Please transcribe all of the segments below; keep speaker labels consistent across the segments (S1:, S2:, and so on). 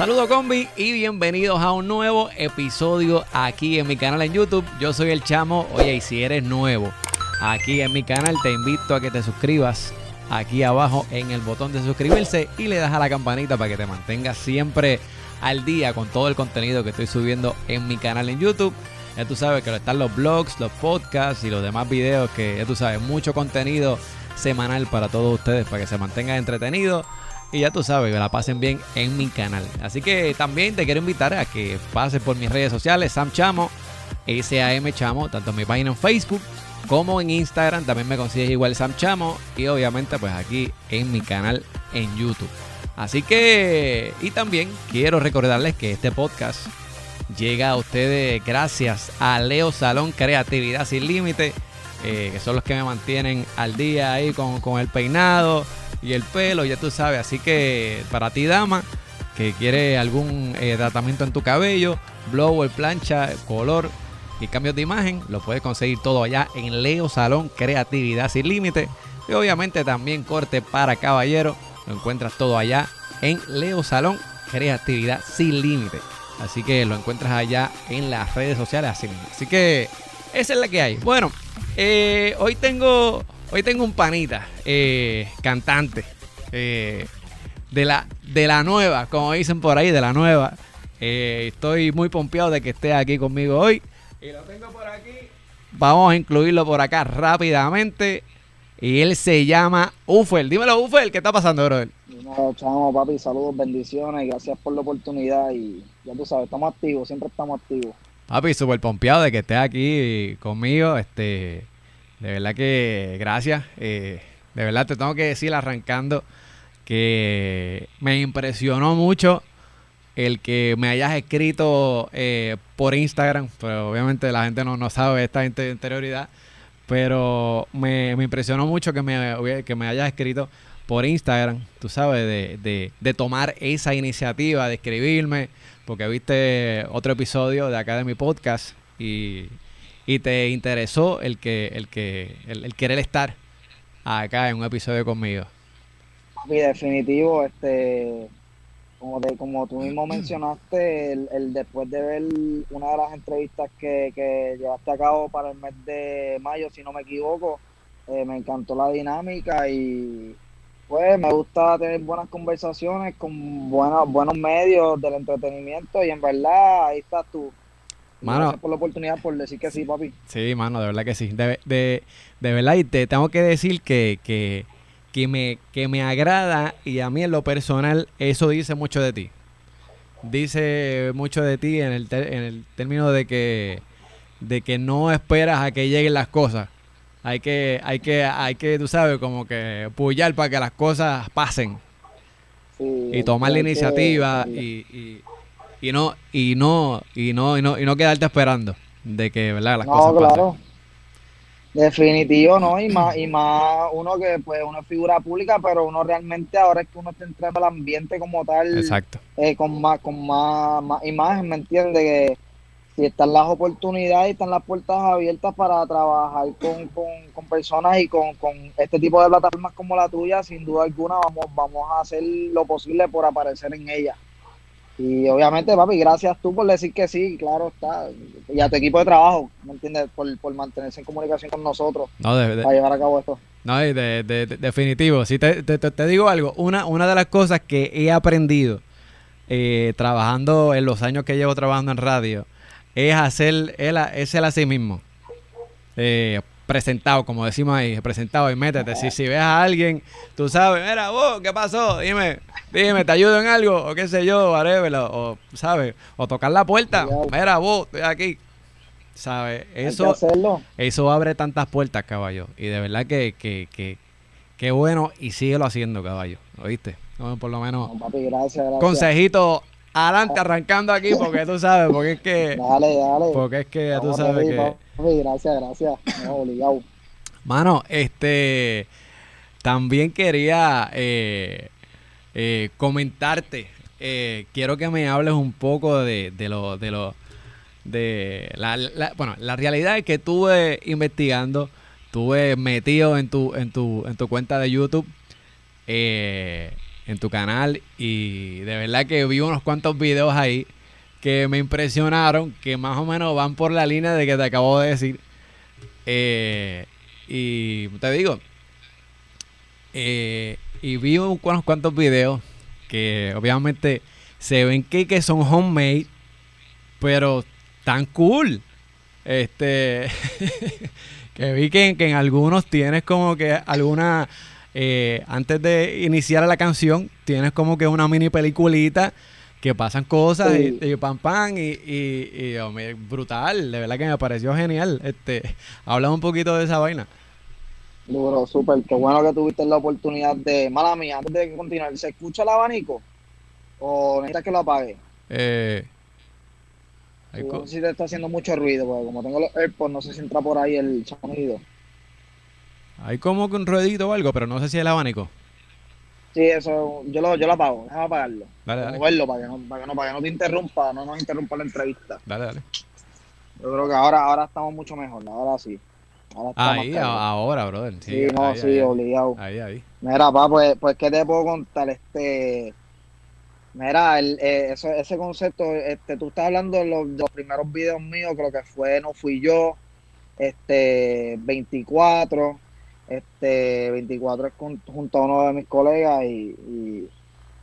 S1: Saludos combi y bienvenidos a un nuevo episodio aquí en mi canal en YouTube. Yo soy el chamo. Oye, y si eres nuevo aquí en mi canal, te invito a que te suscribas aquí abajo en el botón de suscribirse y le das a la campanita para que te mantengas siempre al día con todo el contenido que estoy subiendo en mi canal en YouTube. Ya tú sabes que están los blogs, los podcasts y los demás videos que ya tú sabes, mucho contenido semanal para todos ustedes para que se mantengan entretenidos y ya tú sabes, que la pasen bien en mi canal. Así que también te quiero invitar a que pases por mis redes sociales, Sam Chamo, SAM Chamo, tanto en mi página en Facebook como en Instagram. También me consigues igual Sam Chamo y obviamente pues aquí en mi canal en YouTube. Así que, y también quiero recordarles que este podcast llega a ustedes gracias a Leo Salón Creatividad Sin Límite, eh, que son los que me mantienen al día ahí con, con el peinado y el pelo, ya tú sabes. Así que para ti, dama, que quiere algún eh, tratamiento en tu cabello, blower, plancha, color y cambios de imagen, lo puedes conseguir todo allá en Leo Salón Creatividad Sin Límite. Y obviamente también corte para caballero, lo encuentras todo allá en Leo Salón Creatividad Sin Límite. Así que lo encuentras allá en las redes sociales así que esa es la que hay. Bueno, eh, hoy tengo Hoy tengo un panita, eh, cantante, eh, de, la, de la nueva, como dicen por ahí, de la nueva. Eh, estoy muy pompeado de que esté aquí conmigo hoy. Y lo tengo por aquí. Vamos a incluirlo por acá rápidamente. Y él se llama Ufel. Dímelo, Ufel, ¿qué está pasando, brother?
S2: No, chamo, papi, saludos, bendiciones, gracias por la oportunidad y ya tú sabes, estamos activos, siempre estamos activos.
S1: Papi, súper pompeado de que estés aquí conmigo, este, de verdad que gracias. Eh, de verdad te tengo que decir arrancando que me impresionó mucho el que me hayas escrito eh, por Instagram. Pero obviamente la gente no, no sabe esta interioridad. Pero me, impresionó mucho que me, que me hayas escrito por Instagram, tú sabes, de, de, de, tomar esa iniciativa, de escribirme, porque viste otro episodio de acá de mi podcast y y te interesó el que el que el, querer estar acá en un episodio conmigo.
S2: Sí, definitivo, este como como tú mismo mencionaste, el, después de ver una de las entrevistas que, que llevaste a cabo para el mes de mayo, si no me equivoco, eh, me encantó la dinámica y pues me gusta tener buenas conversaciones con buenos, buenos medios del entretenimiento y en verdad ahí estás tú Mano, Gracias por la oportunidad por decir que sí, papi.
S1: Sí, mano, de verdad que sí. De, de, de verdad, y te tengo que decir que, que, que, me, que me agrada y a mí en lo personal eso dice mucho de ti. Dice mucho de ti en el, en el término de que, de que no esperas a que lleguen las cosas. Hay que, hay que, hay que, tú sabes, como que puyar para que las cosas pasen. y tomar la iniciativa y y no y no y no y no y no quedarte esperando de que verdad las cosas claro.
S2: definitivo no y más y más uno que pues es figura pública pero uno realmente ahora es que uno está entrando al ambiente como tal
S1: exacto.
S2: eh, con más con más, más imagen me entiende que si están las oportunidades y están las puertas abiertas para trabajar con, con, con personas y con, con, este tipo de plataformas como la tuya, sin duda alguna vamos, vamos a hacer lo posible por aparecer en ellas. Y obviamente, papi, gracias tú por decir que sí, claro está. Y a tu equipo de trabajo, ¿me entiendes? Por, por mantenerse en comunicación con nosotros
S1: no, de,
S2: para llevar a cabo esto.
S1: No, de, de, definitivo. Sí, te, te, te, digo algo. Una, una de las cosas que he aprendido eh, trabajando en los años que llevo trabajando en radio es hacer, el, es el a sí mismo. Eh, presentado, como decimos ahí, presentado y métete. Si, si ves a alguien, tú sabes, mira, vos, ¿qué pasó? Dime, dime, ¿te ayudo en algo? O qué sé yo, whatever, o, ¿sabes? O tocar la puerta, mira, vos, estoy aquí. ¿Sabes? Eso, eso abre tantas puertas, caballo. Y de verdad que, que, que, que bueno, y síguelo haciendo, caballo. ¿Oíste? por lo menos. Consejito adelante arrancando aquí porque tú sabes, porque es que.
S2: Dale, dale.
S1: Porque es que tú sabes que.
S2: Gracias, gracias.
S1: Mano, este. También quería eh, eh, comentarte. Eh, quiero que me hables un poco de, de lo. De lo de la, bueno, la realidad es que estuve investigando, estuve metido en tu, en tu, en tu cuenta de YouTube. Eh, en tu canal y de verdad que vi unos cuantos videos ahí que me impresionaron, que más o menos van por la línea de que te acabo de decir. Eh, y te digo, eh, y vi unos cuantos videos que obviamente se ven que, que son homemade, pero tan cool. Este, que vi que, en algunos tienes como que alguna, eh, antes de iniciar la canción, tienes como que una mini peliculita que pasan cosas y, pam pam y, y, brutal, de verdad que me pareció genial. Este, habla un poquito de esa vaina.
S2: Duro, súper, qué bueno que tuviste la oportunidad de, mala mía, antes de continuar, ¿se escucha el abanico? ¿O necesitas que lo apague? Eh, no sé si te está haciendo mucho ruido, porque como tengo los AirPods, no sé si entra por ahí el sonido.
S1: Hay como que un ruedito o algo, pero no sé si el abanico.
S2: Sí, eso, yo lo, yo lo apago, déjame apagarlo. Dale, dale. Moverlo para que, no, para, que no, para que no te interrumpa, no nos interrumpa la entrevista.
S1: Dale, dale.
S2: Yo creo que ahora, ahora estamos mucho mejor, ahora sí.
S1: Ahora ahí, ahora, brother.
S2: Sí, no, sí, obligado.
S1: Ahí, ahí.
S2: Mira, pa, pues, pues, ¿qué te puedo contar? Este, mira, el, eh, ese concepto, este, tú estás hablando de los, de los primeros videos míos, creo que fue No Fui Yo, este, 24, este 24 es junto a uno de mis colegas y,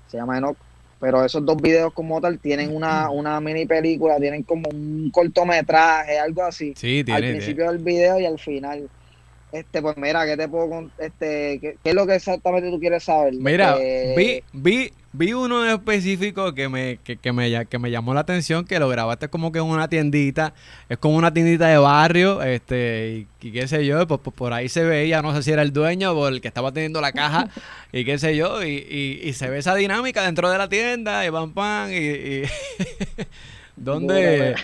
S2: se llama Enoch. Pero esos dos videos como tal tienen una, una mini película, tienen como un cortometraje, algo así.
S1: Sí,
S2: al principio del video y al final. Este, pues mira, ¿qué te puedo este, qué, qué es lo que exactamente tú quieres saber?
S1: Mira, vi, vi, vi uno específico que me, que, que, me, que me llamó la atención, que lo grabaste como que en una tiendita, es como una tiendita de barrio, este, y, qué sé yo, pues, pues, por ahí se veía, no sé si era el dueño o el que estaba teniendo la caja, y qué sé yo, y, y, se ve esa dinámica dentro de la tienda, y pam pam, y... ¿Dónde,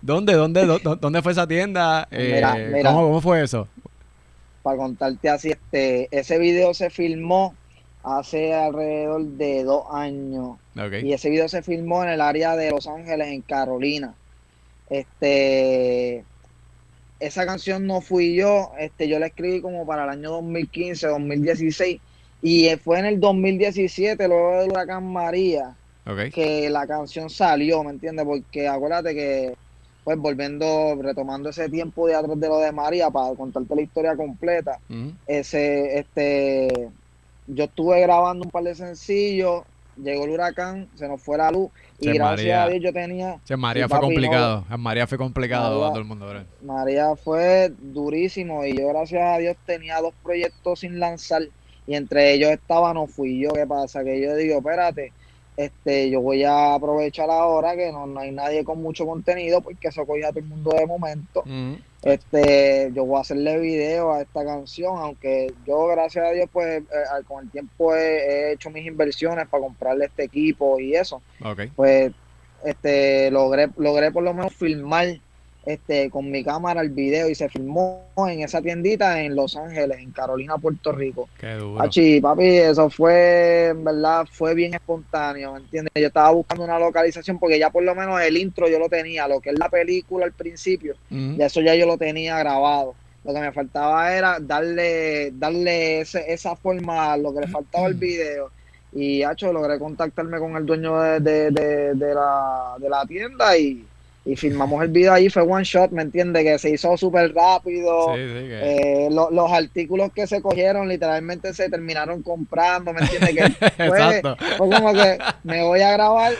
S1: ¿dónde, dónde, dónde, fue esa tienda? Eh, ¿cómo, ¿Cómo fue eso?
S2: para contarte así, este, ese video se filmó hace alrededor de dos años. Y ese video se filmó en el área de Los Ángeles, en Carolina. Este, esa canción no fui yo, este, yo la escribí como para el año 2015, 2016. Y fue en el 2017, luego del huracán María, que la canción salió, ¿me entiendes? Porque acuérdate que pues volviendo, retomando ese tiempo de atrás de lo de María para contarte la historia completa, ese, este, yo estuve grabando un par de sencillos, llegó el huracán, se nos fue la luz y gracias a Dios yo tenía...
S1: María fue complicado, María fue complicado a todo el mundo.
S2: María fue durísimo y yo gracias a Dios tenía dos proyectos sin lanzar y entre ellos estaba No Fui Yo, ¿qué pasa? Que yo digo, espérate, este, yo voy a aprovechar ahora que no, hay nadie con mucho contenido porque eso coge a todo el mundo de momento. Este, yo voy a hacerle video a esta canción, aunque yo gracias a Dios pues eh, con el tiempo he, hecho mis inversiones para comprarle este equipo y eso. Pues este logré logré por lo menos filmar este, con mi cámara el video y se filmó en esa tiendita en Los Ángeles, en Carolina, Puerto Rico.
S1: Qué duro.
S2: papi, eso fue, en verdad, fue bien espontáneo, ¿me entiendes? Yo estaba buscando una localización porque ya por lo menos el intro yo lo tenía, lo que es la película al principio, y eso ya yo lo tenía grabado. Lo que me faltaba era darle, darle esa forma a lo que le faltaba al video. Y, hecho logré contactarme con el dueño de, de, la, de la tienda y y filmamos el video ahí, fue one shot, ¿me entiendes? Que se hizo súper rápido. Eh, los artículos que se cogieron literalmente se terminaron comprando, ¿me entiendes? Que fue, fue, como que me voy a grabar,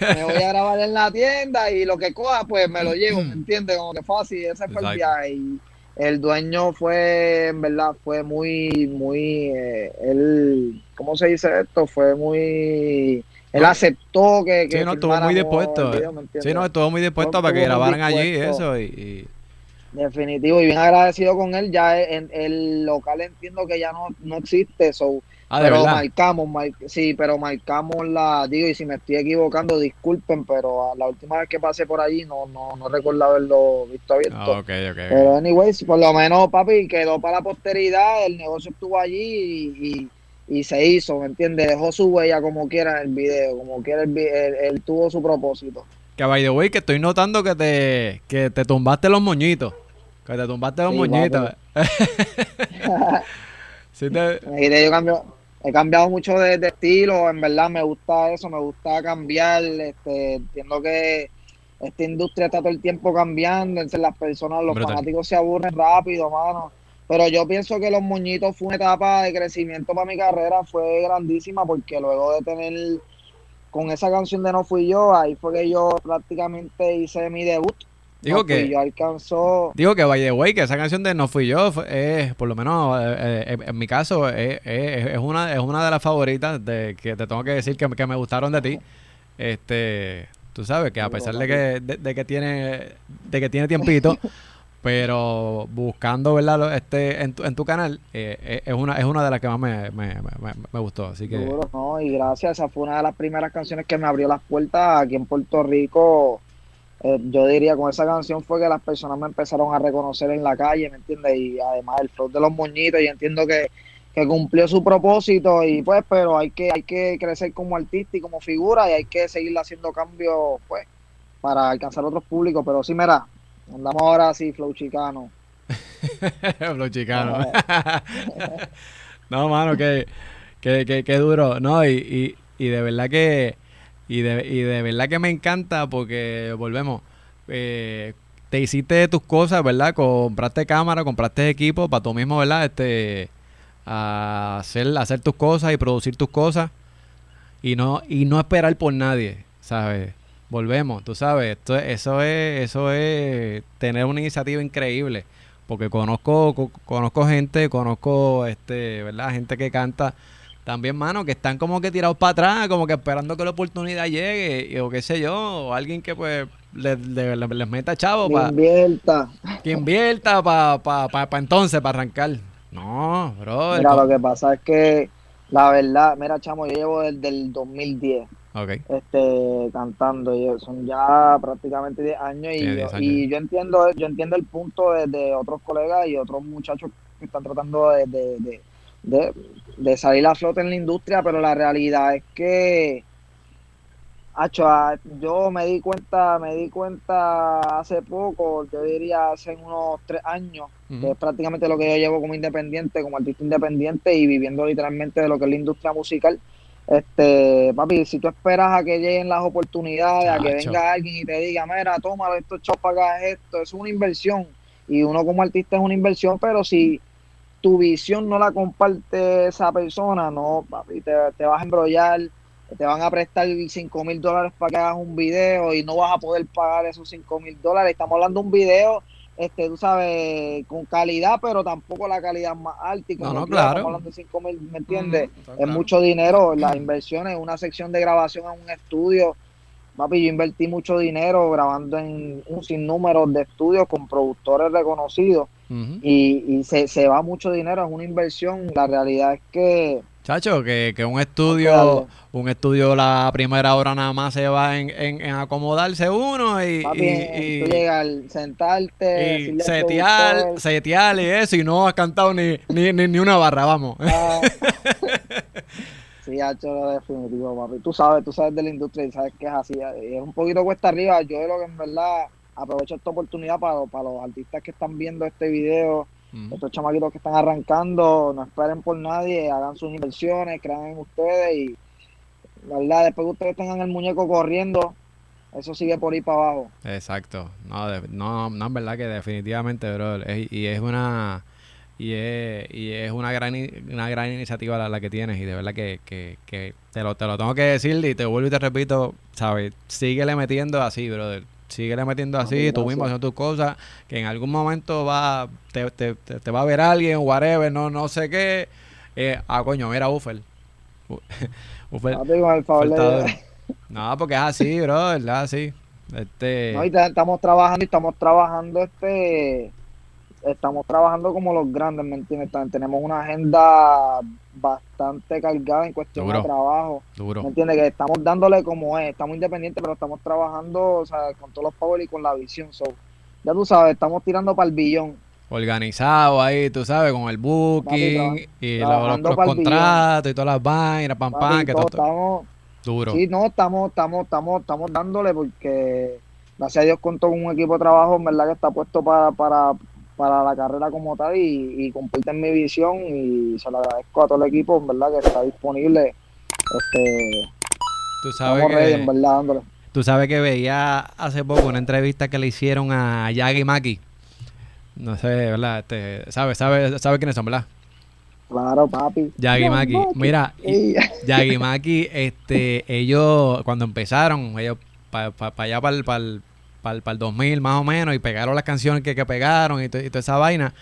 S2: me voy a grabar en la tienda y lo que coja, pues me lo llevo, ¿me entiendes? Como que fácil, ese fue el viaje. Y el dueño fue, en verdad, fue muy, muy, eh, él, ¿cómo se dice esto? Fue muy él aceptó que,
S1: sí, no, estuvo muy dispuesto. sí, no, estuvo muy dispuesto para que grabaran allí eso y,
S2: Definitivo, y bien agradecido con él. Ya en el local entiendo que ya no, no existe, so, ah, pero marcamos, sí, pero marcamos la, digo, y si me estoy equivocando, disculpen, pero la última vez que pasé por allí no, no, no recuerdo haberlo visto abierto.
S1: Ah, okay, okay.
S2: Pero anyways, por lo menos, papi, quedó para la posteridad, el negocio estuvo allí y y se hizo, ¿me entiendes? Dejó su huella como quiera en el video, como quiera él, tuvo su propósito.
S1: Que by the way, que estoy notando que te, que te tumbaste los moñitos. Que te tumbaste los moñitos.
S2: sí te... yo cambio, he cambiado mucho de, estilo, en verdad me gusta eso, me gusta cambiar, este, entiendo que esta industria está todo el tiempo cambiando, entonces las personas, los fanáticos se aburren rápido, mano. Pero yo pienso que los moñitos fue una etapa de crecimiento para mi carrera, fue grandísima porque luego de tener con esa canción de No Fui Yo, ahí fue que yo prácticamente hice mi debut.
S1: Digo que
S2: yo alcanzó.
S1: Digo que the way, que esa canción de No Fui Yo es, por lo menos eh, eh, en mi caso, es, una, es una de las favoritas de que te tengo que decir que, que me gustaron de ti. Este, tú sabes que a pesar de que, de que tiene, de que tiene tiempito. pero buscando verdad este en tu, en tu canal eh, eh, es una es una de las que más me, me, me, gustó así que
S2: no y gracias esa fue una de las primeras canciones que me abrió las puertas aquí en Puerto Rico. Eh, yo diría con esa canción fue que las personas me empezaron a reconocer en la calle me entiendes y además el flow de los moñitos y entiendo que, que cumplió su propósito y pues pero hay que hay que crecer como artista y como figura y hay que seguir haciendo cambios pues para alcanzar otros públicos. Pero sí mira Andamos ahora así, flow chicano.
S1: flow chicano. no, mano, que, que, que, duro. No, y, y, y de verdad que y de, y de verdad que me encanta porque volvemos. Eh, te hiciste tus cosas, ¿verdad? Compraste cámara, compraste equipo para tú mismo, ¿verdad? Este hacer hacer tus cosas y producir tus cosas y no y no esperar por nadie, ¿sabes? Volvemos, tú sabes, esto, eso es eso es tener una iniciativa increíble, porque conozco conozco gente, conozco este, ¿verdad? Gente que canta también, mano, que están como que tirados para atrás, como que esperando que la oportunidad llegue, o qué sé yo, o alguien que pues les, meta chavo
S2: para... invierta.
S1: Que invierta para pa, pa, entonces, para arrancar. No, bro.
S2: Mira, lo que pasa es que, la verdad, mira, chamo, yo llevo desde el 2010 este cantando y son ya prácticamente 10 años y, yo, y yo entiendo yo entiendo el punto de, otros colegas y otros muchachos que están tratando de, de, salir a flote en la industria pero la realidad es que Hacho, ah, yo me di cuenta, me di cuenta hace poco, yo diría hace unos tres años, que es prácticamente lo que yo llevo como independiente, como artista independiente y viviendo literalmente de lo que es la industria musical este, papi, si tú esperas a que lleguen las oportunidades, a que venga alguien y te diga, mira, toma esto, para esto, es una inversión. Y uno como artista es una inversión, pero si tu visión no la comparte esa persona, no, papi, te, te vas a embrollar, te van a prestar 5 mil dólares para que hagas un video y no vas a poder pagar esos 5 mil dólares. Estamos hablando de un video este, tú sabes, con calidad, pero tampoco la calidad más alta. Y
S1: como no, claro.
S2: hablando de 5 mil, ¿me entiendes? es mucho dinero, las inversiones, una sección de grabación en un estudio. Papi, yo invertí mucho dinero grabando en un sinnúmero de estudios con productores reconocidos y, y se, se va mucho dinero, es una inversión. La realidad es que
S1: Chacho, que, que un estudio, un estudio la primera hora nada más se va en, en, acomodarse uno y, y,
S2: y sentarte,
S1: y setear, setear y eso, y no has cantado ni, ni, ni, una barra, vamos. Ah.
S2: sí, Chacho, definitivo, papi. Tú sabes, tú sabes de la industria y sabes que es así. Es un poquito cuesta arriba. Yo de lo que en verdad aprovecho esta oportunidad para, para los artistas que están viendo este video estos chamaquitos que están arrancando, no esperen por nadie, hagan sus inversiones, crean en ustedes y la verdad, después que ustedes tengan el muñeco corriendo, eso sigue por ahí para abajo.
S1: Exacto. No, no, no, es verdad que definitivamente, bro. y es una y es, y es una gran una gran iniciativa la, la que tienes y de verdad que, que, que, te lo te lo tengo que decir y te vuelvo y te repito, sabes, síguele metiendo así, brother síguele metiendo así, tú mismo haciendo tus cosas, que en algún momento va, te, te, te, va a ver alguien, whatever, no, no sé qué. Eh, ah, coño, mira Ufer.
S2: Ufer,
S1: no, porque es así, bro, es así. Este...
S2: No, y estamos trabajando y estamos trabajando este estamos trabajando como los grandes, ¿me entiendes? Tenemos una agenda bastante cargada en cuestión de trabajo.
S1: Duro.
S2: ¿Me entiendes? Que estamos dándole como es, estamos independientes, pero estamos trabajando o sea, con todos los power y con la visión. So, ya tú sabes, estamos tirando para el billón.
S1: Organizado ahí, tú sabes, con el booking y los, contratos y todas las vainas, pam, pam, que todo,
S2: estamos,
S1: duro.
S2: Sí, no, estamos, estamos, estamos, estamos dándole porque gracias a Dios contó con un equipo de trabajo, en verdad que está puesto para, para para la carrera como tal y, y comparten mi visión y se lo agradezco a todo el equipo, en verdad, que está disponible. Este,
S1: Tú sabes
S2: ready,
S1: que,
S2: en verdad, dándole.
S1: tú sabes que veía hace poco una entrevista que le hicieron a Yagi Maki. No sé, ¿verdad? Este, ¿Sabes sabe, sabe quiénes son, verdad?
S2: Claro, papi.
S1: Yagi Maki. Mira, y-
S2: Ey,
S1: Yagi Maki, este, ellos cuando empezaron, ellos para allá para el, para el, para para el 2000 más o menos, y pegaron las canciones que, que pegaron y toda esa vaina.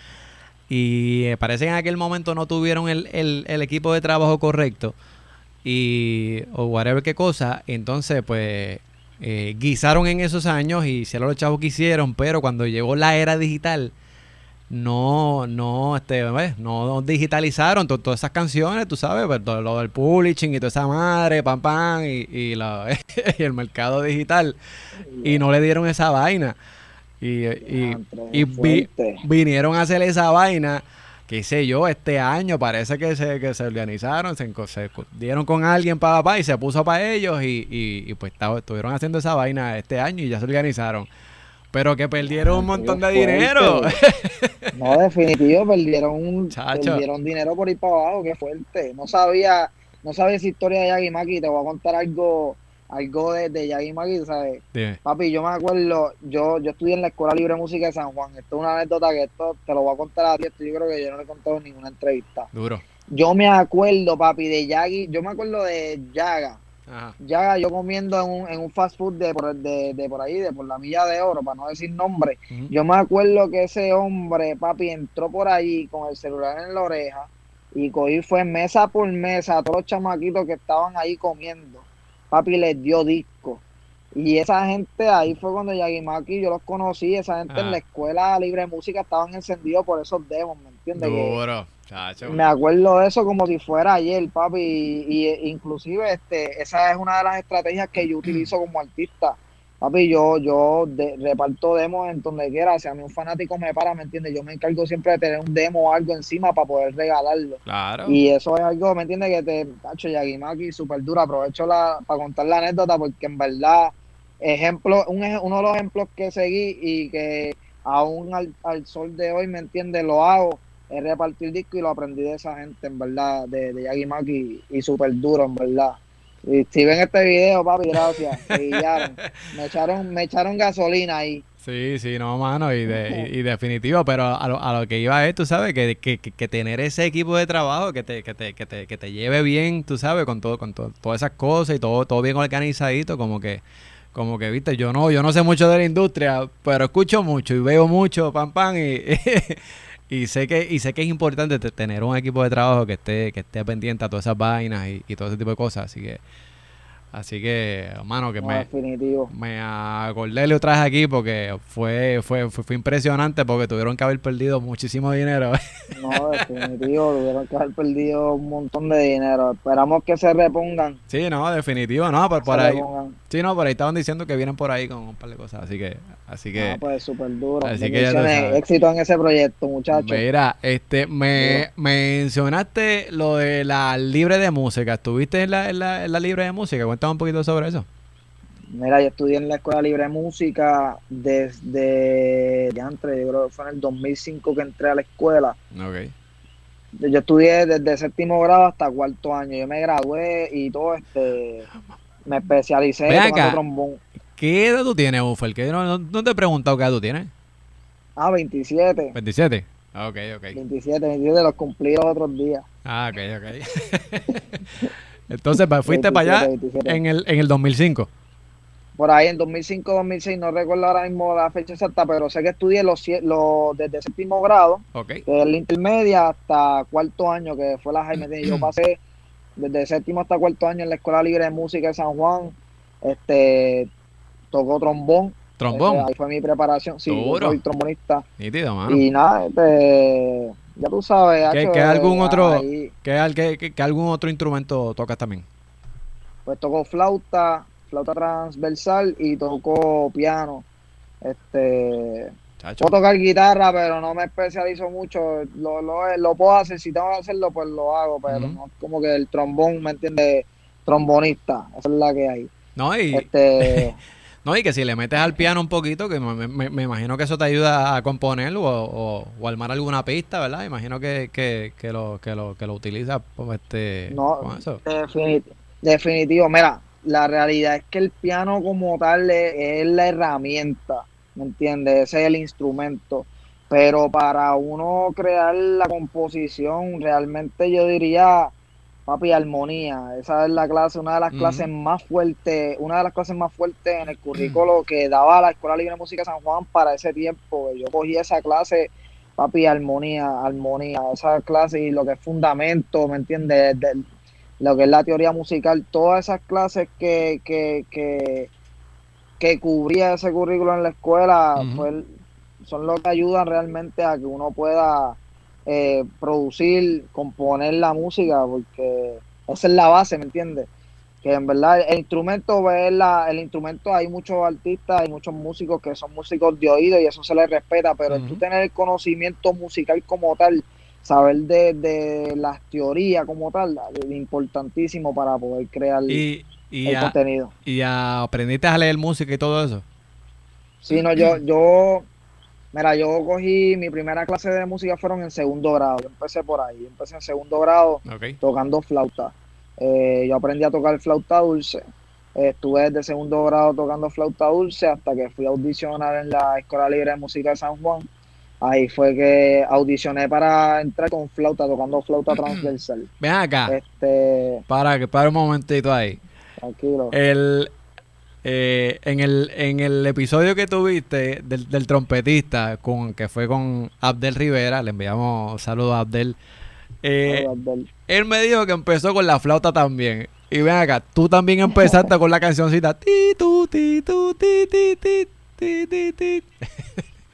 S1: Y eh, parece que en aquel momento no tuvieron el, el, el equipo de trabajo correcto. Y, o whatever qué cosa. Entonces, pues, eh, guisaron en esos años y hicieron los chavos que hicieron, pero cuando llegó la era digital, no, no, este, ¿ves? no digitalizaron to- todas esas canciones, tú sabes, pues, todo lo del publishing y toda esa madre, pam, pam, y, y, la- y el mercado digital, y no le dieron esa vaina. Y, y, y vi- vinieron a hacer esa vaina, qué sé yo, este año parece que se, que se organizaron, se, se dieron con alguien para pa, y se puso para ellos y, y, y pues estaba- estuvieron haciendo esa vaina este año y ya se organizaron. Pero que perdieron un montón de dinero.
S2: No, definitivo, perdieron, un,
S1: Chacho.
S2: perdieron dinero por ir para abajo, qué fuerte. No sabía, no sabía esa historia de Yagi Maki, te voy a contar algo, algo de, de Yagi Maki, ¿sabes?
S1: Dime.
S2: Papi, yo me acuerdo, yo, yo estudié en la Escuela Libre de Música de San Juan. Esto es una anécdota que esto te lo voy a contar a ti, esto yo creo que yo no le he contado en ninguna entrevista.
S1: Duro.
S2: Yo me acuerdo, papi, de Yagi, yo me acuerdo de Yaga.
S1: Ajá.
S2: Yaga, yo comiendo en un, en un fast food de por, de, de por ahí, de por la milla de oro, para no decir nombre. Yo me acuerdo que ese hombre, papi, entró por allí con el celular en la oreja y cogí fue mesa por mesa a todos los chamaquitos que estaban ahí comiendo. Papi les dio disco. Y esa gente, ahí fue cuando Yagimaki yo los conocí, esa gente en la escuela libre de música estaban encendidos por esos demos, ¿me entiendes?
S1: Duro. Chacho.
S2: me acuerdo de eso como si fuera ayer, papi, y, y inclusive este, esa es una de las estrategias que yo utilizo como artista. Papi, yo, yo de- reparto demos en donde quiera, si a mí un fanático me para, ¿me entiendes? Yo me encargo siempre de tener un demo o algo encima para poder regalarlo.
S1: Claro.
S2: Y eso es algo, ¿me entiendes? Que te, tacho, Yagimaki, súper duro. Aprovecho la, para contar la anécdota porque en verdad, ejemplo, un, uno de los ejemplos que seguí y que aún al, al sol de hoy, ¿me entiendes? Lo hago, es repartir disco y lo aprendí de esa gente, en verdad, de, de Yagimaki y súper duro, en verdad. Y si ven este video, papi, gracias. Me guiaron. Me echaron, me echaron gasolina ahí.
S1: Sí, sí, no, mano, y, de, y, y definitivo, pero a lo, a lo que iba es, tú sabes, que, que, que- que tener ese equipo de trabajo que te, que te, que te, que te lleve bien, tú sabes, con todo, con todo, todas esas cosas y todo, todo bien organizadito, como que, como que, viste, yo no, yo no sé mucho de la industria, pero escucho mucho y veo mucho, pam, pam, y, y sé que, y sé que es importante te- tener un equipo de trabajo que esté, que esté pendiente a todas esas vainas y, y todo ese tipo de cosas, así que, así que, mano, que
S2: No,
S1: me,
S2: definitivo.
S1: me acordé lo traje aquí porque fue, fue, fue, fue impresionante porque tuvieron que haber perdido muchísimo dinero.
S2: No, definitivo. Tuvieron que haber perdido un montón de dinero. Esperamos que se repongan.
S1: sí, no, definitivo, no, por, por ahí.
S2: repongan.
S1: Sí, no, por ahí estaban diciendo que vienen por ahí con un par de cosas, así que, así que,
S2: Ah, pues súper duro.
S1: así que ya
S2: éxito en ese proyecto, muchachos.
S1: mira, este, me mencionaste lo de la libre de música. ¿Estuviste en la, en la, en la libre de música? Cuéntame un poquito sobre eso.
S2: Mira, yo estudié en la Escuela Libre de Música desde, ya entre, yo creo que fue en el 2005 que entré a la escuela.
S1: Ok.
S2: Yo yo estudié desde séptimo grado hasta cuarto año. Yo me gradué y todo, este, me especialicé
S1: Ven acá.
S2: trombón.
S1: ¿Qué edad tú tienes, Buffer? Que no, no, no te he preguntado qué edad tú tienes.
S2: Ah, 27.
S1: 27. Ah, Ok, ok.
S2: 27, 27, los cumplí los otros días.
S1: Ah, ok, ok. Entonces, fuiste para allá
S2: 27, 27.
S1: en el, en el 2005.
S2: Por ahí en 2005, 2006, no recuerdo ahora mismo la fecha exacta, pero sé que estudié los, los desde séptimo grado,
S1: Ok.
S2: desde la intermedia hasta cuarto año, que fue la Jaime. Yo pasé desde séptimo hasta cuarto año en la Escuela Libre de Música de San Juan. Este, tocó trombón.
S1: Trombón.
S2: Este, ahí fue mi preparación. Sí, yo soy trombonista.
S1: Nítido, mano.
S2: Y nada, este, ya tú sabes.
S1: ¿Qué-
S2: hacho,
S1: qué algún
S2: eh,
S1: otro-
S2: ahí,
S1: ¿Qué, al- qué- qué- qué algún otro instrumento tocas también?
S2: pues tocó flauta, flauta transversal y tocó piano. Este,
S1: Chacho.
S2: puedo tocar guitarra, pero no me especializo mucho. Lo, lo, lo puedo hacer, si tengo que hacerlo, pues lo hago, pero
S1: Ujú.
S2: no es como que el trombón, ¿me entiendes? Trombonista, esa es la que hay.
S1: No, y
S2: Este,
S1: No, y que si le metes al piano un poquito, que me, me- me imagino que eso te ayuda a componer o, o, o armar alguna pista, ¿verdad? Imagino que, que, que lo, que lo, que lo utilizas pues, este,
S2: No,
S1: con eso.
S2: Definit- definitivo. Mira, la realidad es que el piano como tal es, es la herramienta, ¿me entiendes? Ese es el instrumento. Pero para uno crear la composición, realmente yo diría, papi, armonía. Esa es la clase, una de las clases más fuertes, una de las clases más fuertes en el currículo que daba la Escuela Libre de Música de San Juan para ese tiempo. Yo cogí esa clase, papi, armonía, armonía, esa clase y lo que es fundamento, ¿me entiendes? Lo que es la teoría musical, todas esas clases que, que, que, que cubría ese currículo en la escuela el- son lo que ayudan realmente a que uno pueda eh, producir, componer la música, porque esa es la base, ¿me entiendes? Que en verdad el instrumento es la, el instrumento, hay muchos artistas, hay muchos músicos que son músicos de oído y eso se les respeta, pero
S1: Ujú.
S2: tú tener el conocimiento musical como tal, saber de, de las teorías como tal, es importantísimo para poder crear
S1: Y, y,
S2: el
S1: a-
S2: contenido.
S1: y a- aprendiste a leer música y todo eso.
S2: Sí, no, yo, yo, mira, yo cogí mi primera clase de música fueron en segundo grado. Yo empecé por ahí, yo empecé en segundo grado tocando flauta. Eh, yo aprendí a tocar flauta dulce. Eh, estuve desde segundo grado tocando flauta dulce hasta que fui a audicionar en la Escuela Libre de Música de San Juan. Ahí fue que audicioné para entrar con flauta, tocando flauta transversal.
S1: Ven acá,
S2: Este,
S1: para, que para un momentito ahí.
S2: tranquilo.
S1: El, eh, en, el, en el episodio que tuviste del, del trompetista, con, que fue con Abdel Rivera, le enviamos saludos a Abdel. eh,
S2: Abdel.
S1: él me dijo que empezó con la flauta también. Y ven acá, tú también empezaste con la cancioncita. Ti, tu, ti, tu, ti, ti, ti, ti, ti, ti.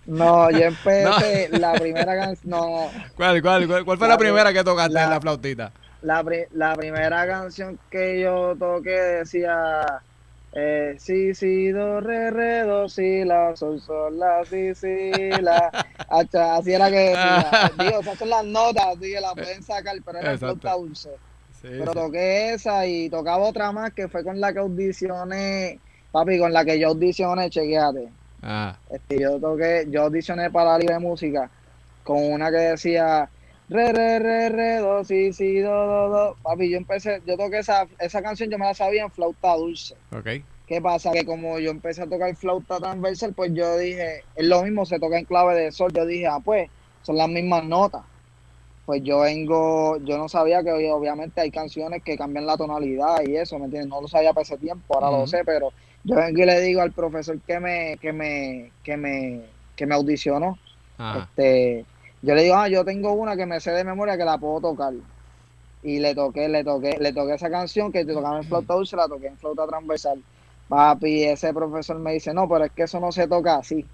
S2: No, yo empecé la primera canción, no,
S1: ¿Cuál, cuál, cuál, cuál fue la,
S2: La
S1: primera que tocaste
S2: la-
S1: en la flautita?
S2: La, pri- la primera canción que yo toqué decía eh, si, si, do, re, re, do, si, la, sol, sol, la, si, si, la. Hacha, así era que decía. Digo, esas son las notas, dije, las pueden sacar, pero era flauta dulce.
S1: Sí,
S2: Pero
S1: sí.
S2: toqué esa y tocaba otra más que fue con la que audicioné, papi, con la que yo audicioné, chequeate.
S1: Ah,
S2: Este, yo toqué, yo audicioné para la libre de música con una que decía re, re, re, re, do, si, si, do, do, do. Papi, yo empecé, yo toqué esa, esa canción, yo me la sabía en flauta dulce.
S1: ok.
S2: ¿Qué pasa? Que como yo empecé a tocar flauta transversal, pues yo dije, es lo mismo, se toca en clave de sol. Yo dije, ah, pues, son las mismas notas. Pues yo vengo, yo no sabía que obviamente hay canciones que cambian la tonalidad y eso, ¿me entiendes? No lo sabía para ese tiempo, ahora lo sé, pero yo vengo y le digo al profesor que me, que me, que me, que me audicionó,
S1: Ajá.
S2: este, yo le digo, ah, yo tengo una que me sé de memoria que la puedo tocar. Y le toqué, le toqué, le toqué esa canción que te tocaba en flauta dulce, la toqué en flauta transversal. Papi, ese profesor me dice, no, pero es que eso no se toca así.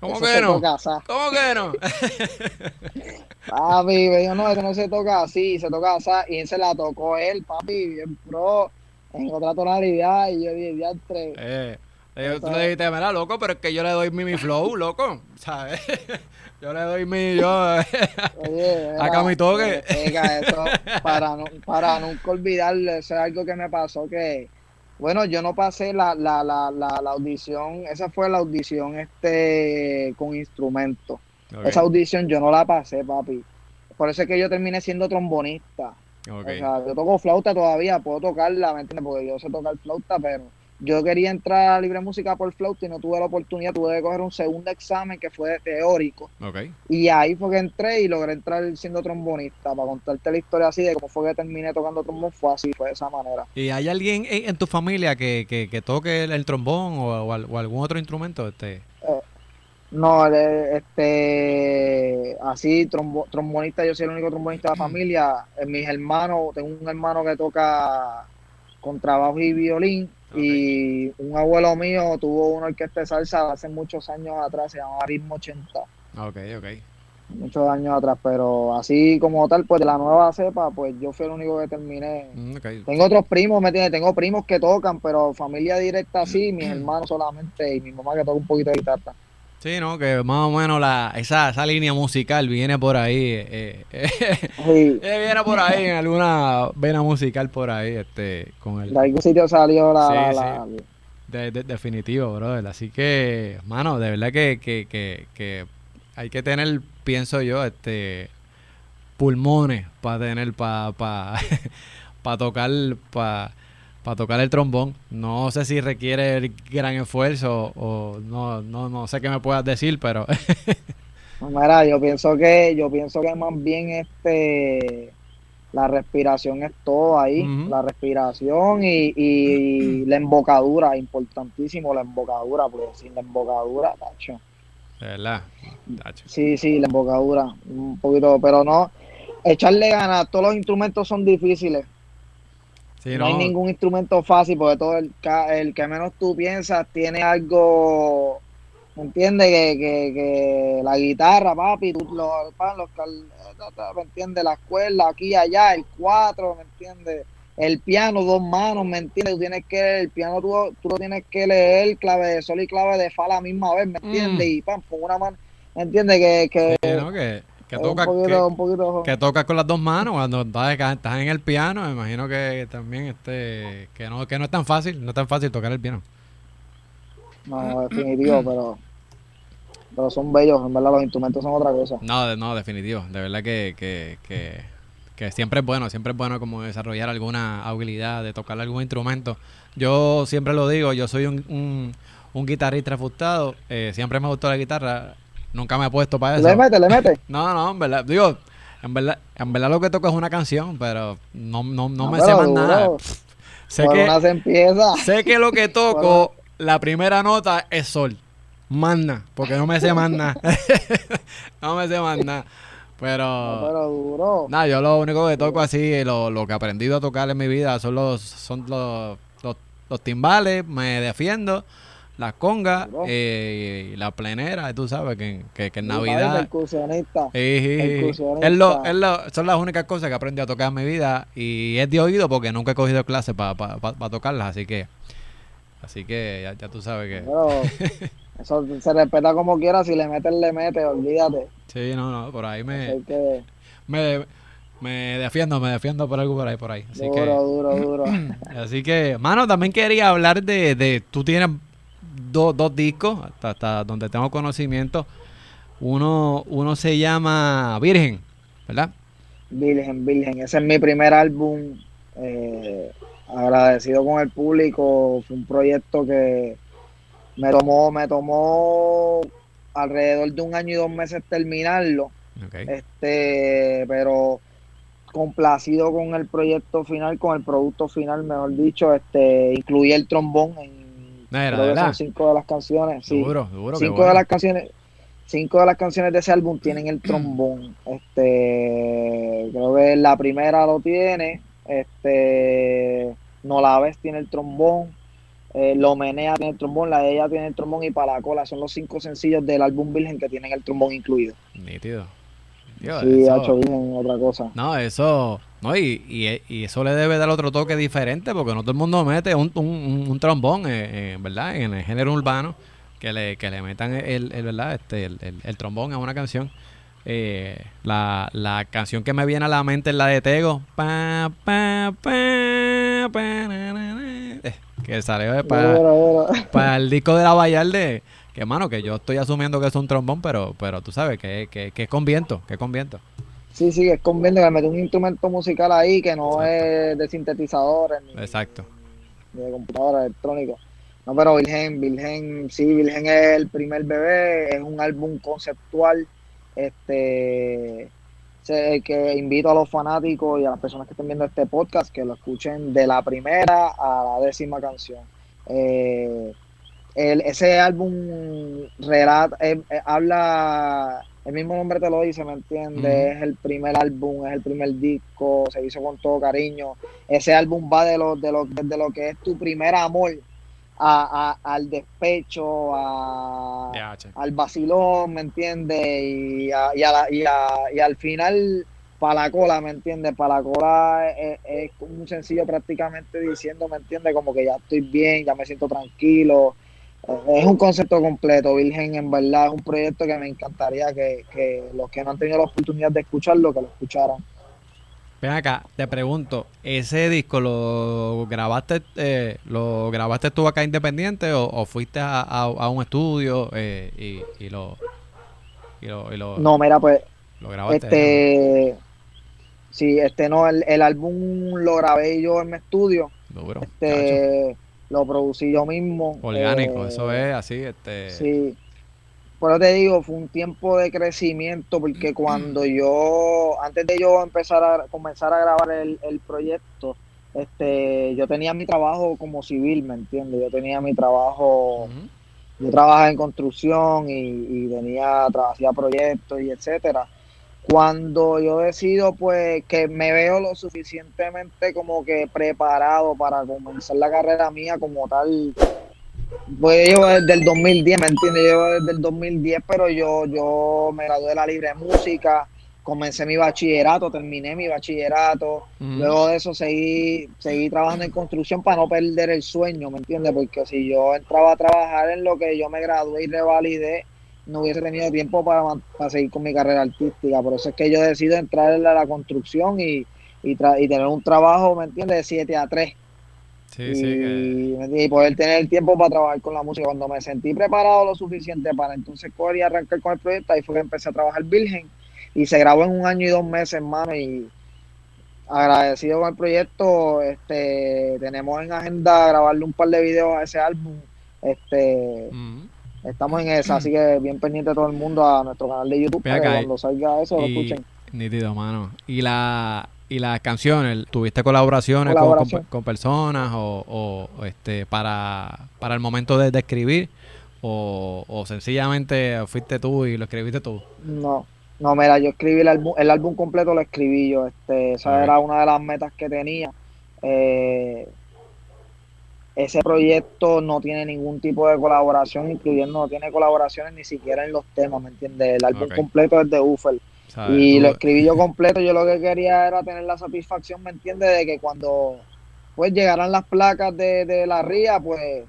S1: ¿Cómo
S2: eso
S1: que
S2: se
S1: no?
S2: toca así.
S1: ¿Cómo que no?
S2: Papi, me dijo, no, eso no se toca así, se toca así. Y se la tocó él, papi, bien pro, en otra tonalidad. Y yo dije, diantre.
S1: Eh, eh, tú le dijiste, mira, loco, pero es que yo le doy mi, mi flow, loco, ¿sabes? yo le doy mi, yo,
S2: Oye,
S1: Acá mi toque.
S2: Oiga, para, no, para nunca olvidarle, eso es algo que me pasó que, bueno, yo no pasé la, la, la, la, la audición, esa fue la audición este con instrumento. Esa audición yo no la pasé, papi. Por eso es que yo terminé siendo trombonista.
S1: ok.
S2: O sea, yo toco flauta todavía, puedo tocarla, ¿me entiendes? Porque yo sé tocar flauta, pero yo quería entrar a libre música por flauta y no tuve la oportunidad, tuve que coger un segundo examen que fue teórico. Y ahí fue que entré y logré entrar siendo trombonista. Para contarte la historia así de cómo fue que terminé tocando trombón, fue así, fue de esa manera.
S1: ¿Y hay alguien en, tu familia que, que, que toque el, el trombón o, o al- o algún otro instrumento? Este?
S2: No, de- este, así, trombo- trombonista, yo soy el único trombonista de la familia. En mis hermanos, tengo un hermano que toca contrabajo y violín. Y un abuelo mío tuvo una orquesta de salsa hace muchos años atrás, se llamaba Ritmo 80.
S1: Ok, ok.
S2: muchos años atrás, pero así como tal, pues de la nueva cepa, pues yo fui el único que terminé.
S1: Mm, ok.
S2: Tengo otros primos, ¿me entiendes? Tengo primos que tocan, pero familia directa sí, mis hermanos solamente y mi mamá que toca un poquito de guitarra.
S1: Sí, ¿no? Que más o menos la, esa, esa línea musical viene por ahí. eh, eh,
S2: Sí,
S1: eh, viene por ahí en alguna vena musical por ahí, este, con el...
S2: de algún sitio salió la...
S1: Sí,
S2: la-
S1: sí.
S2: la-
S1: definitivo, brother. Así que, mano, de verdad que, que, que, que hay que tener, pienso yo, este pulmones para tener, para pa, pa tocar, para para tocar el trombón. No sé si requiere gran esfuerzo o no, no, no sé qué me puedas decir, pero...
S2: Mira, yo pienso que, yo pienso que más bien este la respiración es todo ahí, la respiración y, y, la embocadura, importantísimo la embocadura, porque sin la embocadura, tacho.
S1: De verdad,
S2: Sí, sí, la embocadura, un poquito, pero no, echarle ganas, todos los instrumentos son difíciles, no, hay ningún instrumento fácil porque todo el, el que menos tú piensas tiene algo, ¿me entiendes? Que, que, que, la guitarra, papi, tú, los, los, ¿me entiendes? Las cuerdas aquí y allá, el cuatro, ¿me entiendes? El piano, dos manos, ¿me entiendes? Tú tienes que, el piano tú, tú lo tienes que leer clave de sol y clave de fa a la misma vez, ¿me entiendes? Mm. Y pam, con una mano, ¿me entiendes? Que, que,
S1: que que toca, que, toca con las dos manos cuando estás, en el piano, me imagino que también este que no que no es tan fácil, no es tan fácil tocar el piano.
S2: No, definitivo, pero pero son bellos, en verdad los instrumentos son otra cosa.
S1: No, no, definitivo, de verdad que, que, que, siempre es bueno, siempre es bueno como desarrollar alguna habilidad de tocar algún instrumento. Yo siempre lo digo, yo soy un, un, guitarrista frustrado, eh, siempre me gustó la guitarra, Nunca me he puesto para eso.
S2: Le mete, le mete.
S1: No, no, en verdad. Digo, en verdad, en verdad lo que toco es una canción, pero no, no, no, me sé más nada. sé que,
S2: empieza.
S1: sé que lo que toco, la primera nota es sol. Manda, porque no me sé más nada. no me sé más nada. Pero,
S2: pero duro.
S1: Nada, yo lo único que toco así, lo, lo que he aprendido a tocar en mi vida son los, son los, los timbales, me defiendo las congas eh, y la plenera, tú sabes que, que, que en Navidad... es lo, es lo, son las únicas cosas que aprendí a tocar en mi vida y es de oído porque nunca he cogido clases para pa, tocarlas, así que así que ya, tú sabes
S2: que... eso se respeta como quiera, si le metes, le metes, olvídate.
S1: Sí, no, no, por ahí me... me me defiendo, me defiendo por algo por ahí, por ahí. Así
S2: duro, que, duro, duro.
S1: Así que, mano, también quería hablar de, de tú tienes dos, dos discos, hasta, donde tengo conocimiento. Uno, uno se llama Virgen, ¿verdad?
S2: Virgen, Virgen. Ese es mi primer álbum. Eh, agradecido con el público. Fue un proyecto que me tomó, me tomó alrededor de un año y dos meses terminarlo. Este, pero complacido con el proyecto final, con el producto final, mejor dicho, este, incluí el trombón en son cinco de las canciones. cinco de las canciones. Cinco de las canciones de ese álbum tienen el trombón. Este, creo que la primera lo tiene. Este, No la ves tiene el trombón. Eh, lo menea tiene el trombón, la de ella tiene el trombón y para la cola son los cinco sencillos del álbum Virgen que tienen el trombón incluido.
S1: Nítido.
S2: Sí, ha hecho bien otra cosa.
S1: No, eso no, y, y, eso le debe dar otro toque diferente porque no todo el mundo mete un, un, trombón, eh, eh, ¿verdad? En el género urbano, que le, que le metan el, el ¿verdad? Este, el, el, trombón a una canción. Eh, la, la canción que me viene a la mente es la de Tego. Pa, pa, pa, que salió para, para el disco de la Vallarde. Que, mano, que yo estoy asumiendo que es un trombón, pero, pero tú sabes que, que, que es con viento, que es con viento.
S2: Sí, sí, es conviene que mete un instrumento musical ahí que no es de sintetizadores ni,
S1: Exacto.
S2: de computadora electrónica. No, pero Virgen, Virgen, sí, Virgen es el primer bebé, es un álbum conceptual, este que invito a los fanáticos y a las personas que estén viendo este podcast que lo escuchen de la primera a la décima canción. Eh, ese álbum relata, eh, eh, habla el mismo nombre te lo dice, ¿me entiendes? Es el primer álbum, es el primer disco, se hizo con todo cariño. Ese álbum va de lo, de lo, de lo que es tu primer amor a, al despecho, a, al vacilón, ¿me entiendes? Y, a, y, a y, y, al final, para la cola, ¿me entiendes? Para la cola es, es, un sencillo prácticamente diciendo, ¿me entiendes? Como que ya estoy bien, ya me siento tranquilo es un concepto completo, Virgen, en verdad es un proyecto que me encantaría que, los que no han tenido la oportunidad de escucharlo, que lo escucharan.
S1: Ven acá, te pregunto, ¿ese disco lo grabaste eh, lo grabaste tú acá independiente o, fuiste a, un estudio eh, y, lo,
S2: y, lo, No, mira, pues lo grabaste. Este, sí, este no, el, el, álbum lo grabé yo en mi estudio. este, lo producí yo mismo.
S1: Orgánico, eh, eso es así, este.
S2: Sí, pero te digo, fue un tiempo de crecimiento porque cuando yo, antes de yo empezar a comenzar a grabar el, proyecto, este, yo tenía mi trabajo como civil, ¿me entiendes? Yo tenía mi trabajo, yo trabajaba en construcción y, y tenía, hacía proyectos y etcétera. Cuando yo decido, pues, que me veo lo suficientemente como que preparado para comenzar la carrera mía como tal, pues yo desde el 2010, ¿me entiendes? Yo desde el 2010, pero yo, yo me gradué de la libre música, comencé mi bachillerato, terminé mi bachillerato, luego de eso seguí, seguí trabajando en construcción para no perder el sueño, ¿me entiendes? Porque si yo entraba a trabajar en lo que yo me gradué y revalidé, no hubiese tenido tiempo para, para seguir con mi carrera artística. Por eso es que yo decido entrar en la, construcción y, y, y tener un trabajo, ¿me entiendes? De 7 a 3 y, poder tener el tiempo para trabajar con la música. Cuando me sentí preparado lo suficiente para entonces poder y arrancar con el proyecto, ahí fue que empecé a trabajar Virgen y se grabó en un año y dos meses, hermano. Y agradecido con el proyecto, este, tenemos en agenda grabarle un par de videos a ese álbum. Este, Estamos en esa, así que bien pendiente todo el mundo a nuestro canal de YouTube para que cuando salga eso lo escuchen.
S1: Nítido, mano. Y la y las canciones, ¿tuviste colaboraciones con, personas o, este para, para el momento de, escribir? O, sencillamente fuiste tú y lo escribiste tú?
S2: No, no, mira, yo escribí el álbum, el álbum completo lo escribí yo, este, esa era una de las metas que tenía. Eh, ese proyecto no tiene ningún tipo de colaboración, incluyendo no tiene colaboraciones ni siquiera en los temas, ¿me entiendes? El álbum completo es de Ufel y lo escribí yo completo. Yo lo que quería era tener la satisfacción, ¿me entiendes? De que cuando pues llegaran las placas de, la RIA, pues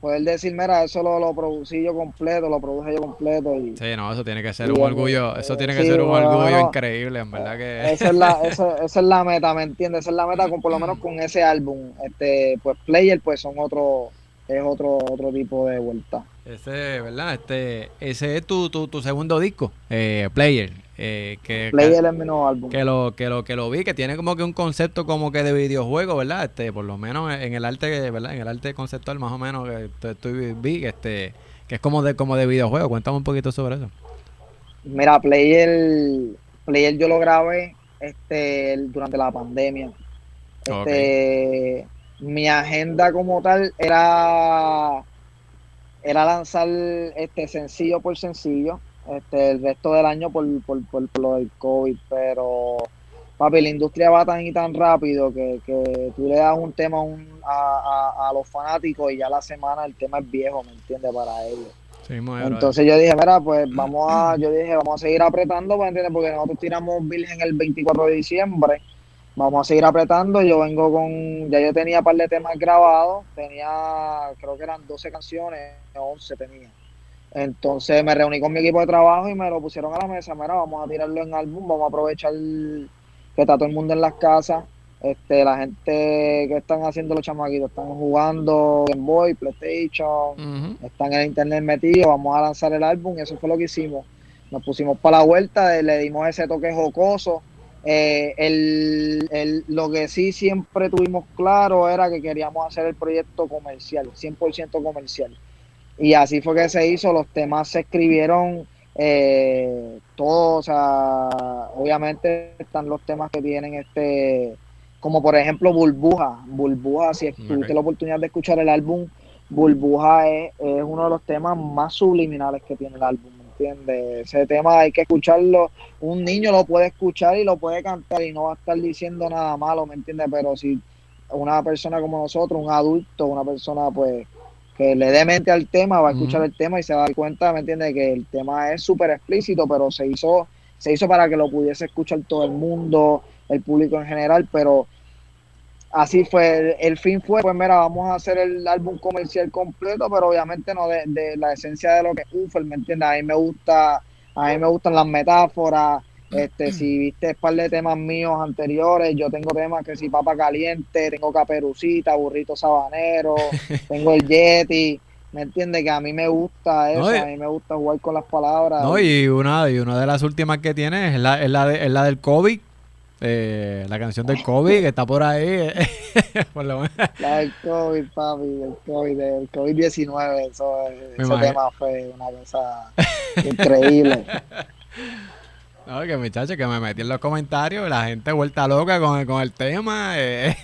S2: poder decir, mira, eso lo, lo producí yo completo, lo produje yo completo. Y,
S1: sí, no, eso tiene que ser un orgullo, eso tiene que ser un orgullo increíble, en verdad que...
S2: Esa es, la, esa, es la meta, ¿me entiendes? Esa es la meta, con, por lo menos con ese álbum. este Pues Player, pues son otro, es otro, otro tipo de vuelta.
S1: Ese, ¿verdad? Este, ese es tu, tu, tu segundo disco, eh, Player. Eh, que,
S2: Player es mi nuevo álbum.
S1: Que lo, que lo que lo vi, que tiene como que un concepto como que de videojuego, ¿verdad? Este, por lo menos en el arte, ¿verdad? En el arte conceptual más o menos que estoy vi, este, que es como de como de videojuego. Cuéntame un poquito sobre eso.
S2: Mira, Player, Player yo lo grabé este durante la pandemia. Este, mi agenda como tal era era lanzar este sencillo por sencillo este, el resto del año por, por, por, lo del COVID, pero papi, la industria va tan y tan rápido que, que tú le das un tema a, a, los fanáticos y ya la semana el tema es viejo, ¿me entiendes? Para ellos. Entonces yo dije, mira, pues vamos a, yo dije, vamos a seguir apretando, ¿me entiendes? Porque nosotros tiramos Virgen el 24 de diciembre, vamos a seguir apretando, yo vengo con, ya yo tenía un par de temas grabados, tenía, creo que eran 12 canciones, 11 tenía. Entonces me reuní con mi equipo de trabajo y me lo pusieron a la mesa. Mira, vamos a tirarlo en álbum, vamos a aprovechar que está todo el mundo en las casas. Este, la gente que están haciendo los chamaquitos, están jugando Game Boy, PlayStation, están en el internet metidos, vamos a lanzar el álbum y eso fue lo que hicimos. Nos pusimos para la vuelta, le dimos ese toque jocoso. Eh, el, el, lo que sí siempre tuvimos claro era que queríamos hacer el proyecto comercial, 100% comercial. Y así fue que se hizo, los temas se escribieron eh, todos, o sea, obviamente están los temas que tienen este, como por ejemplo Burbuja, Burbuja, si tuviste la oportunidad de escuchar el álbum, Burbuja es, es, uno de los temas más subliminales que tiene el álbum, ¿me entiendes? Ese tema hay que escucharlo, un niño lo puede escuchar y lo puede cantar y no va a estar diciendo nada malo, ¿me entiendes? Pero si una persona como nosotros, un adulto, una persona pues que le dé mente al tema, va a escuchar el tema y se va a dar cuenta, ¿me entiende Que el tema es súper explícito, pero se hizo, se hizo para que lo pudiese escuchar todo el mundo, el público en general, pero así fue, el, fin fue, pues mira, vamos a hacer el álbum comercial completo, pero obviamente no de, la esencia de lo que es UFL, ¿me entiendes? A mí me gusta, a mí me gustan las metáforas, Este, si viste un par de temas míos anteriores, yo tengo temas que si papa caliente, tengo caperucita, burrito sabanero, tengo el Yeti, ¿me entiendes? Que a mí me gusta eso, a mí me gusta jugar con las palabras.
S1: No, y una, y una de las últimas que tienes es la, es la, de, es la del COVID eh, la canción del COVID que está por ahí.
S2: por lo menos. La del COVID, papi, el COVID, el COVID-19, eso, ese tema fue una cosa increíble.
S1: No, que muchacho, que me metí en los comentarios, la gente vuelta loca con el, con el tema. Eh.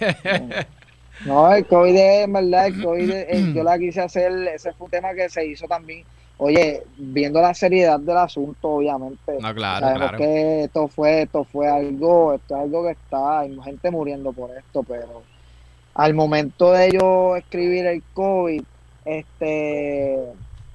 S2: No, el COVID, en verdad, el COVID, eh, yo la quise hacer, ese fue un tema que se hizo también Oye, viendo la seriedad del asunto, obviamente.
S1: No, claro,
S2: sabemos que esto fue, esto fue algo, esto es algo que está, hay gente muriendo por esto, pero al momento de yo escribir el COVID, este,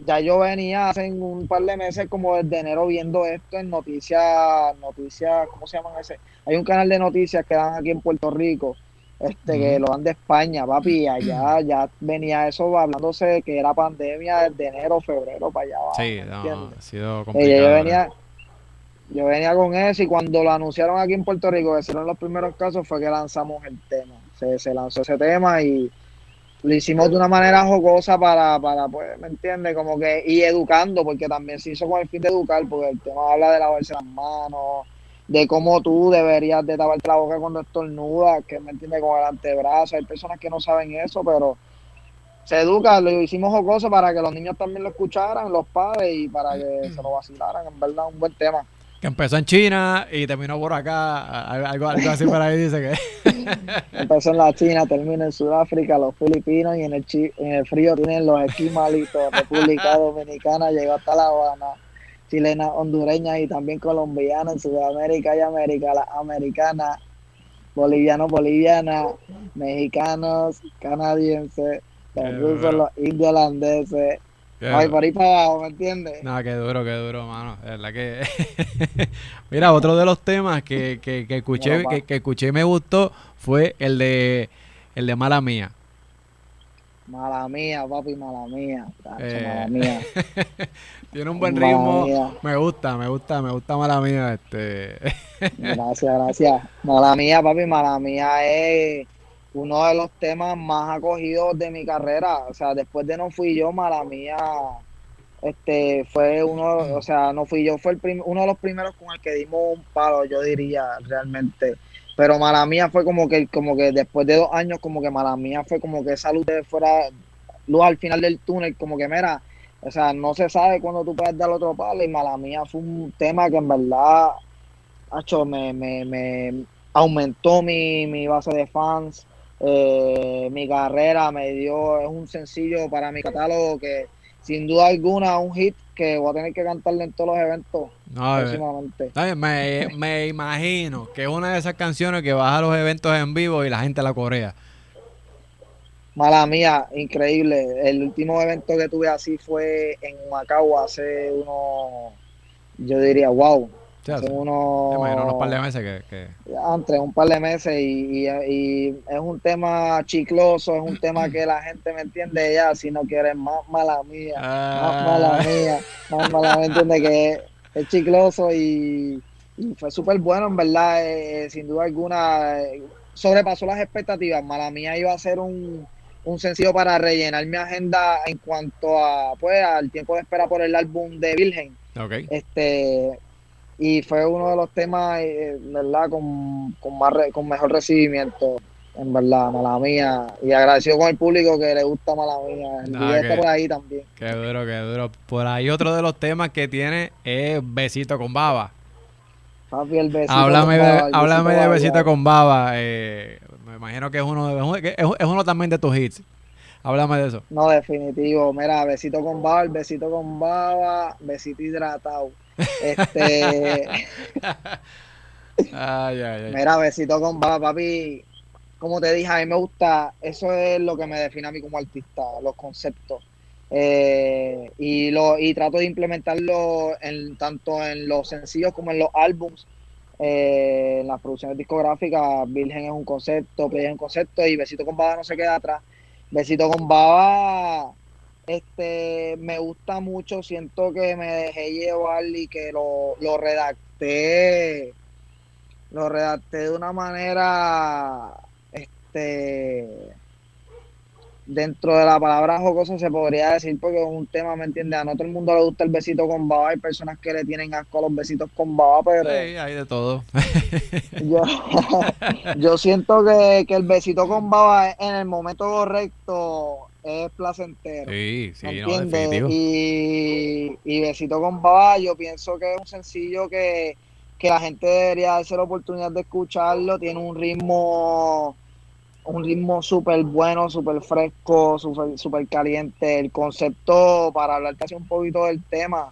S2: ya yo venía hace un par de meses como desde enero viendo esto en noticias, noticias, ¿cómo se llaman ese? Hay un canal de noticias que dan aquí en Puerto Rico, este, que lo dan de España, papi, allá ya venía eso hablándose de que era pandemia desde enero, febrero para allá.
S1: sí, ha sido complicado.
S2: yo, venía, yo venía con eso y cuando lo anunciaron aquí en Puerto Rico, que fueron los primeros casos, fue que lanzamos el tema. Se, se lanzó ese tema y lo hicimos de una manera jocosa para, para pues, ¿me entiendes? Como que, y educando, porque también se hizo con el fin de educar, porque el tema habla de lavarse las manos, de cómo tú deberías de taparte la boca cuando estornudas, que me entiende con el antebrazo. Hay personas que no saben eso, pero se educa, lo hicimos jocoso para que los niños también lo escucharan, los padres, y para que se lo vacilaran, en verdad, un buen tema.
S1: Que empezó en China y terminó por acá, algo, algo así por ahí dice que...
S2: empezó en la China, termina en Sudáfrica, los filipinos, y en el, en el frío tienen los esquimalitos, República Dominicana, llegó hasta La Habana chilenas, hondureñas y también colombianas en Sudamérica y América, las americanas, bolivianos, bolivianas, mexicanos, canadienses, los rusos, los indios Ay, por ahí para abajo, ¿me entiendes?
S1: No, qué duro, qué duro, mano. Es verdad que. Mira, otro de los temas que, que, que escuché, que, que, escuché y me gustó fue el de el de Mala Mía.
S2: Mala mía, papi, mala mía. Eh. Mala mía.
S1: Tiene un buen ritmo. Me gusta, me gusta, me gusta mala mía. Este.
S2: gracias, gracias. Mala mía, papi, mala mía es uno de los temas más acogidos de mi carrera. O sea, después de No Fui Yo, mala mía, este, fue uno, o sea, No Fui Yo, fue el uno de los primeros con el que dimos un palo, yo diría, realmente pero mala mía fue como que como que después de dos años como que mala mía fue como que esa luz de fuera luz al final del túnel como que mira o sea no se sabe cuándo tú puedes dar otro palo y mala mía fue un tema que en verdad hecho, me, me, me aumentó mi, mi base de fans eh, mi carrera me dio es un sencillo para mi catálogo que sin duda alguna un hit que voy a tener que cantarle en todos los eventos no,
S1: próximamente. me, me, imagino que es una de esas canciones que vas a los eventos en vivo y la gente la corea.
S2: Mala mía, increíble. El último evento que tuve así fue en Macao hace unos, yo diría, wow,
S1: unos, par de meses que,
S2: Entre un par de meses y, es un tema chicloso, es un tema que la gente me entiende ya, si no quiere más mala mía, más ah. mala mía, más mala me entiende que es chicloso y, fue súper bueno, en verdad, eh, sin duda alguna, eh, sobrepasó las expectativas, mala mía iba a ser un, un sencillo para rellenar mi agenda en cuanto a pues al tiempo de espera por el álbum de Virgen. Este y fue uno de los temas, eh, ¿verdad? Con, con, más con mejor recibimiento, en verdad, mala mía. Y agradecido con el público que le gusta mala mía. El video por ahí también.
S1: Qué duro, qué duro. Por ahí otro de los temas que tiene es Besito con Baba.
S2: Papi, el besito
S1: háblame con de, háblame de Besito con Baba. Eh, me imagino que es uno, de, es, uno también de tus hits. Háblame de eso.
S2: No, definitivo. Mira, besito con baba, el besito con baba, besito hidratado. Este. Mira, besito con baba, papi. Como te dije, a mí me gusta, eso es lo que me define a mí como artista, los conceptos. Eh, y lo y trato de implementarlo en, tanto en los sencillos como en los álbums. Eh, en las producciones discográficas, Virgen es un concepto, Play es un concepto y Besito con Baba no se queda atrás. Besito con Baba este me gusta mucho, siento que me dejé llevar y que lo, lo redacté lo redacté de una manera, este, dentro de la palabra jocoso se podría decir porque es un tema, ¿me entiendes? A no todo el mundo le gusta el besito con baba, hay personas que le tienen asco a los besitos con baba, pero...
S1: Sí, hay de todo.
S2: yo, yo siento que, que el besito con baba en el momento correcto es placentero.
S1: Sí, sí,
S2: y, y besito con baba, yo pienso que es un sencillo que, que la gente debería darse la oportunidad de escucharlo, tiene un ritmo un ritmo súper bueno, súper fresco, súper super caliente. El concepto, para hablarte así un poquito del tema,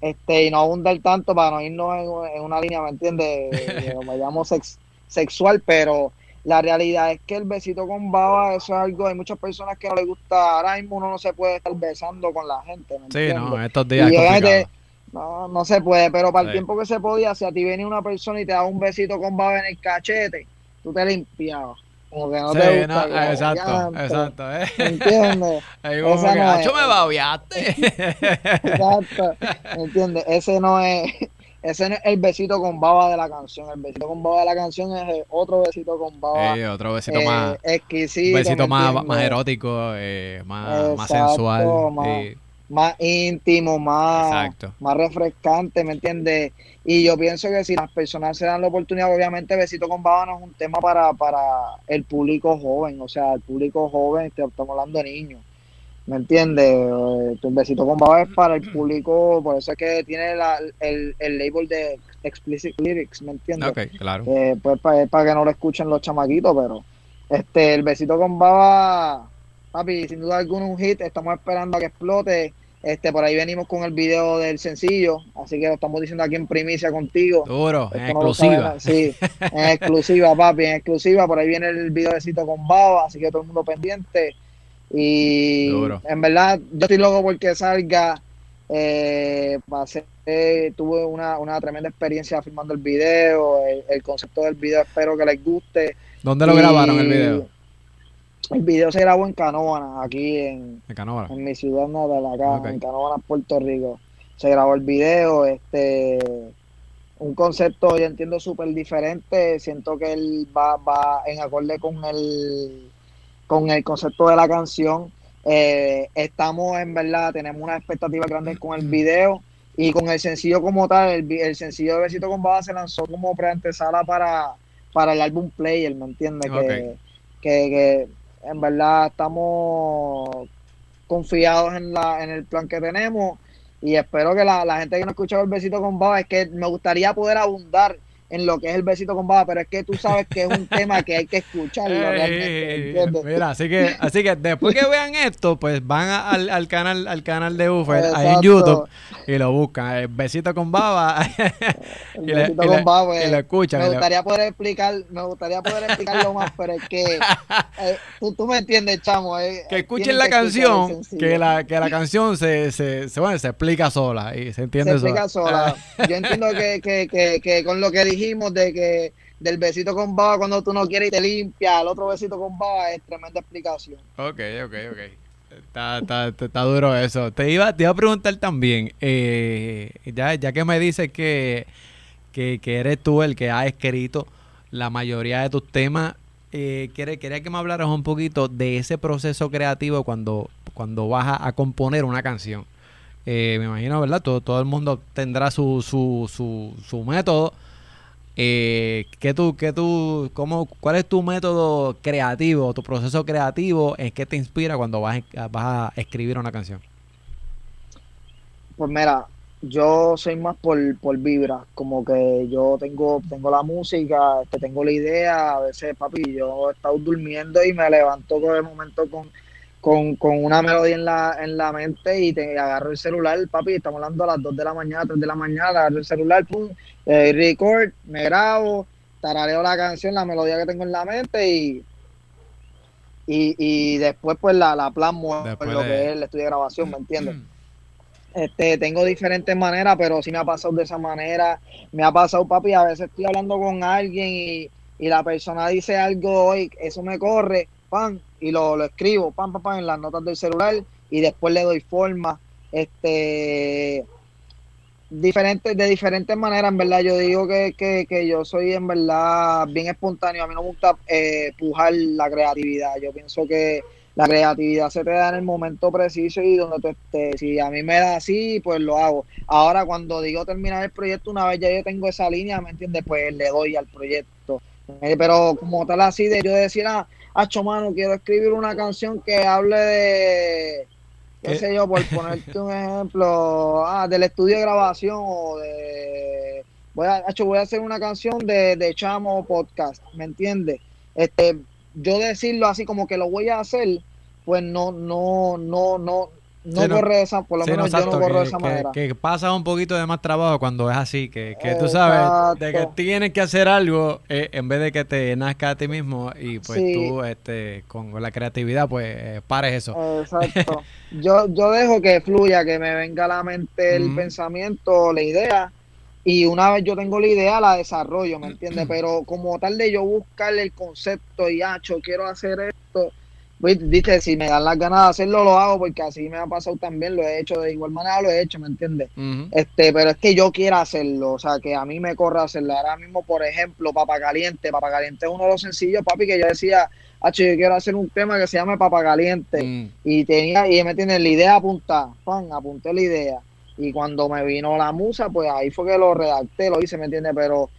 S2: este y no abundar tanto para no irnos en, en una línea, ¿me entiendes? Eh, Me llamo sex, sexual, pero la realidad es que el besito con baba, eso es algo, hay muchas personas que no les gusta, ahora mismo uno no se puede estar besando con la gente, ¿me
S1: Sí, no, estos días es
S2: no, no se puede, pero para el
S1: Sí.
S2: tiempo que se podía, si a ti viene una persona y te da un besito con baba en el cachete, tú te limpiabas. Como que no
S1: Sí,
S2: te gusta.
S1: no, exacto,
S2: "Diantre",
S1: exacto. ¿eh?
S2: ¿Me entiendes?
S1: Ahí como que,
S2: no es.
S1: "Acho, me babiaste.
S2: Exacto. ¿Me entiendes? Ese no es. Ese no es el besito con baba de la canción. El besito con baba de la canción es el otro besito con baba.
S1: Sí, otro besito
S2: eh,
S1: más,
S2: exquisito.
S1: un besito
S2: ¿me
S1: más, más erótico, eh, más, sensual.
S2: más-
S1: sí,
S2: Más íntimo, más,
S1: exacto.
S2: más refrescante, ¿me entiendes? Y yo pienso que si las personas se dan la oportunidad, obviamente Besito con Baba no es un tema para, para el público joven, o sea, el público joven, estamos hablando de niños, ¿me entiendes? Eh, tu Besito con Baba es para el público, por eso es que tiene la- el, el label de explicit lyrics, ¿me entiendes?
S1: Ok, claro.
S2: Eh, pues para, para que no lo escuchen los chamaquitos, pero este el besito con baba, papi, sin duda alguna un hit, estamos esperando a que explote. Este, por ahí venimos con el video del sencillo, así que lo estamos diciendo aquí en primicia contigo.
S1: Duro, en
S2: no
S1: exclusiva.
S2: sí, en exclusiva, papi, en exclusiva. Por ahí viene el video de besito con baba, así que todo el mundo pendiente. Y
S1: Duro.
S2: en verdad, yo estoy loco porque salga. Eh, pasé, eh, tuve una, una tremenda experiencia filmando el video. El, el concepto del video espero que les guste.
S1: ¿Dónde lo
S2: Y
S1: grabaron el video?
S2: El video se grabó en Canóvana, aquí en,
S1: En
S2: en mi ciudad natal, acá, en Canóvana, Puerto Rico. Se grabó el video, este, un concepto, yo entiendo, súper diferente. Siento que él va, va en acorde con el, con el concepto de la canción. Eh, estamos, en verdad, tenemos una expectativa grande con el video y con el sencillo como tal. El, el sencillo de Besito con Baba se lanzó como preantesala para, para el álbum Player, ¿me entiendes? Que, que, que en verdad estamos confiados en, la, en el plan que tenemos y espero que la, la gente que no ha escuchado el besito con baba es que me gustaría poder abundar en lo que es el besito con baba, pero es que tú sabes que es un tema que hay que escucharlo
S1: mira, así que, así que después que vean esto, pues van a- al, al canal, al canal de Ufer, ahí en. YouTube, y lo buscan. El besito con baba.
S2: El
S1: y
S2: besito con baba,
S1: y lo escuchan.
S2: me gustaría poder explicar, me gustaría poder explicarlo más, pero es que eh, tú, tú me entiendes, chamo. eh,
S1: que escuchen la
S2: que
S1: canción, que la, que la canción se, se, se, bueno, se explica sola y se
S2: se
S1: entiende
S2: explica
S1: sola.
S2: sola. Yo entiendo que, que, que, que con lo que dijimos de que del besito con baba cuando tú no quieres y te limpia, el otro besito con baba es tremenda explicación.
S1: Ok, ok, ok. Está, está, está, está duro eso. Te iba, te iba a preguntar también, eh, ya, ya que me dices que, que, que eres tú el que ha escrito la mayoría de tus temas, eh, quería, quería que me hablaras un poquito de ese proceso creativo cuando, cuando vas a, componer una canción. Eh, me imagino, ¿verdad? Todo, todo el mundo tendrá su, su, su, su método. Eh, ¿qué tú, qué tú, cómo, ¿Cuál es tu método creativo, tu proceso creativo? ¿En qué te inspira cuando vas, vas a escribir una canción?
S2: Pues mira, yo soy más por, por vibra, como que yo tengo, tengo la música, este, tengo la idea, a veces papi, yo he estado durmiendo y me levanto con el momento con, con, con una melodía en la, en la mente y te agarro el celular, papi, estamos hablando a las 2 de la mañana, 3 de la mañana, agarro el celular, pum, eh, record, me grabo, tarareo la canción, la melodía que tengo en la mente y, y, y después pues la, la plasmo en
S1: Después
S2: lo
S1: de-
S2: que es el estudio de grabación, ¿me entiendes? Este, tengo diferentes maneras, pero sí me ha pasado de esa manera. Me ha pasado, papi, a veces estoy hablando con alguien y, y la persona dice algo hoy, eso me corre, pan, y lo, lo escribo, pam, pam, pam, en las notas del celular y después le doy forma. Este, diferentes, de diferentes maneras, en verdad. Yo digo que, que, que yo soy en verdad bien espontáneo. A mí no me gusta eh, pujar la creatividad. Yo pienso que la creatividad se te da en el momento preciso y donde tú estés. Si a mí me da así, pues lo hago. Ahora, cuando digo terminar el proyecto, una vez ya yo tengo esa línea, ¿me entiendes? Pues le doy al proyecto. Eh, pero como tal así de yo decir, ah, Acho, mano, quiero escribir una canción que hable de, qué sé yo, por ponerte un ejemplo, ah, del estudio de grabación o de, voy a, Acho, voy a hacer una canción de, de Chamo Podcast, ¿me entiendes? Este, yo decirlo así como que lo voy a hacer, pues no, no, no, no, no corre esa, por lo menos yo no corro de esa manera.
S1: Que pasa un poquito de más trabajo cuando es así, que, que tú sabes de que tienes que hacer algo eh, en vez de que te nazca a ti mismo y pues tú este, con la creatividad pues eh, pares eso.
S2: Exacto. yo, yo dejo que fluya, que me venga a la mente el pensamiento, la idea y una vez yo tengo la idea la desarrollo, ¿me entiendes? Pero como tal de yo buscarle el concepto y, hacho, quiero hacer esto Viste, si me dan las ganas de hacerlo, lo hago porque así me ha pasado también, lo he hecho, de igual manera lo he hecho, ¿me entiendes? este Pero es que yo quiero hacerlo, o sea, que a mí me corre hacerlo. Ahora mismo, por ejemplo, Papa Caliente, Papa Caliente es uno de los sencillos, papi, que yo decía, Hacho, yo quiero hacer un tema que se llame Papa Caliente. Mm. Y tenía, y me tiene la idea apuntada, pan, apunté la idea. Y cuando me vino la musa, pues ahí fue que lo redacté, lo hice, ¿me entiendes? Pero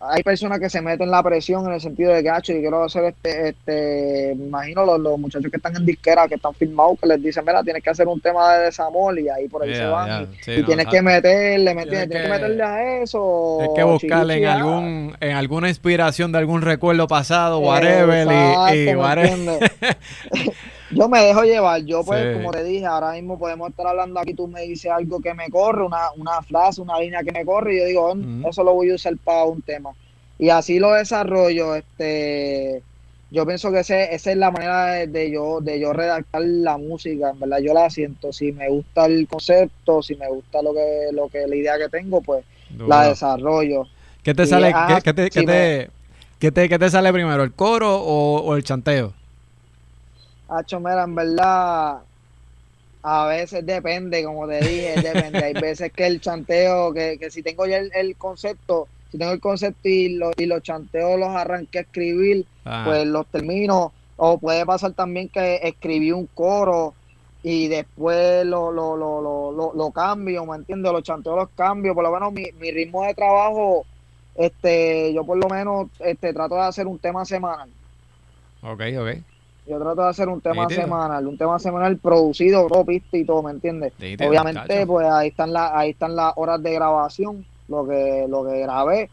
S2: hay personas que se meten la presión en el sentido de que, y quiero hacer este, este, me imagino los, muchachos que están en disquera, que están firmados, que les dicen, mira, tienes que hacer un tema de desamor y ahí por ahí se van. y, tienes que meterle, tienes, que, meterle a eso.
S1: Tienes que buscarle en algún, en alguna inspiración de algún recuerdo pasado, whatever, y, whatever.
S2: yo me dejo llevar, yo pues como te dije, ahora mismo podemos estar hablando aquí, tú me dices algo que me corre, una, una frase, una línea que me corre, y yo digo, oh, eso lo voy a usar para un tema. Y así lo desarrollo, este yo pienso que ese, esa es la manera de, yo de yo redactar la música, en verdad yo la siento, si me gusta el concepto, si me gusta lo que lo que la idea que tengo, pues la desarrollo.
S1: ¿Qué te sale ¿qué, te, qué, te, ¿qué, te, sale primero, el coro o, o el chanteo?
S2: Hacho, mira, en verdad, a veces depende, como te dije, depende. Hay veces que el chanteo, que, que si tengo ya el, concepto, si tengo el concepto y, y los chanteos los arranqué a escribir, ah. pues los termino. O puede pasar también que escribí un coro y después lo, lo, lo, lo, lo, cambio, ¿me entiendes? Los chanteos los cambio. Por lo menos mi, mi ritmo de trabajo, este yo por lo menos este trato de hacer un tema semanal.
S1: Ok, ok.
S2: Yo trato de hacer un tema semanal, un tema semanal producido, todo pista y todo, ¿me entiendes? Obviamente, pues ahí están las, ahí están las horas de grabación, lo que, lo que grabé.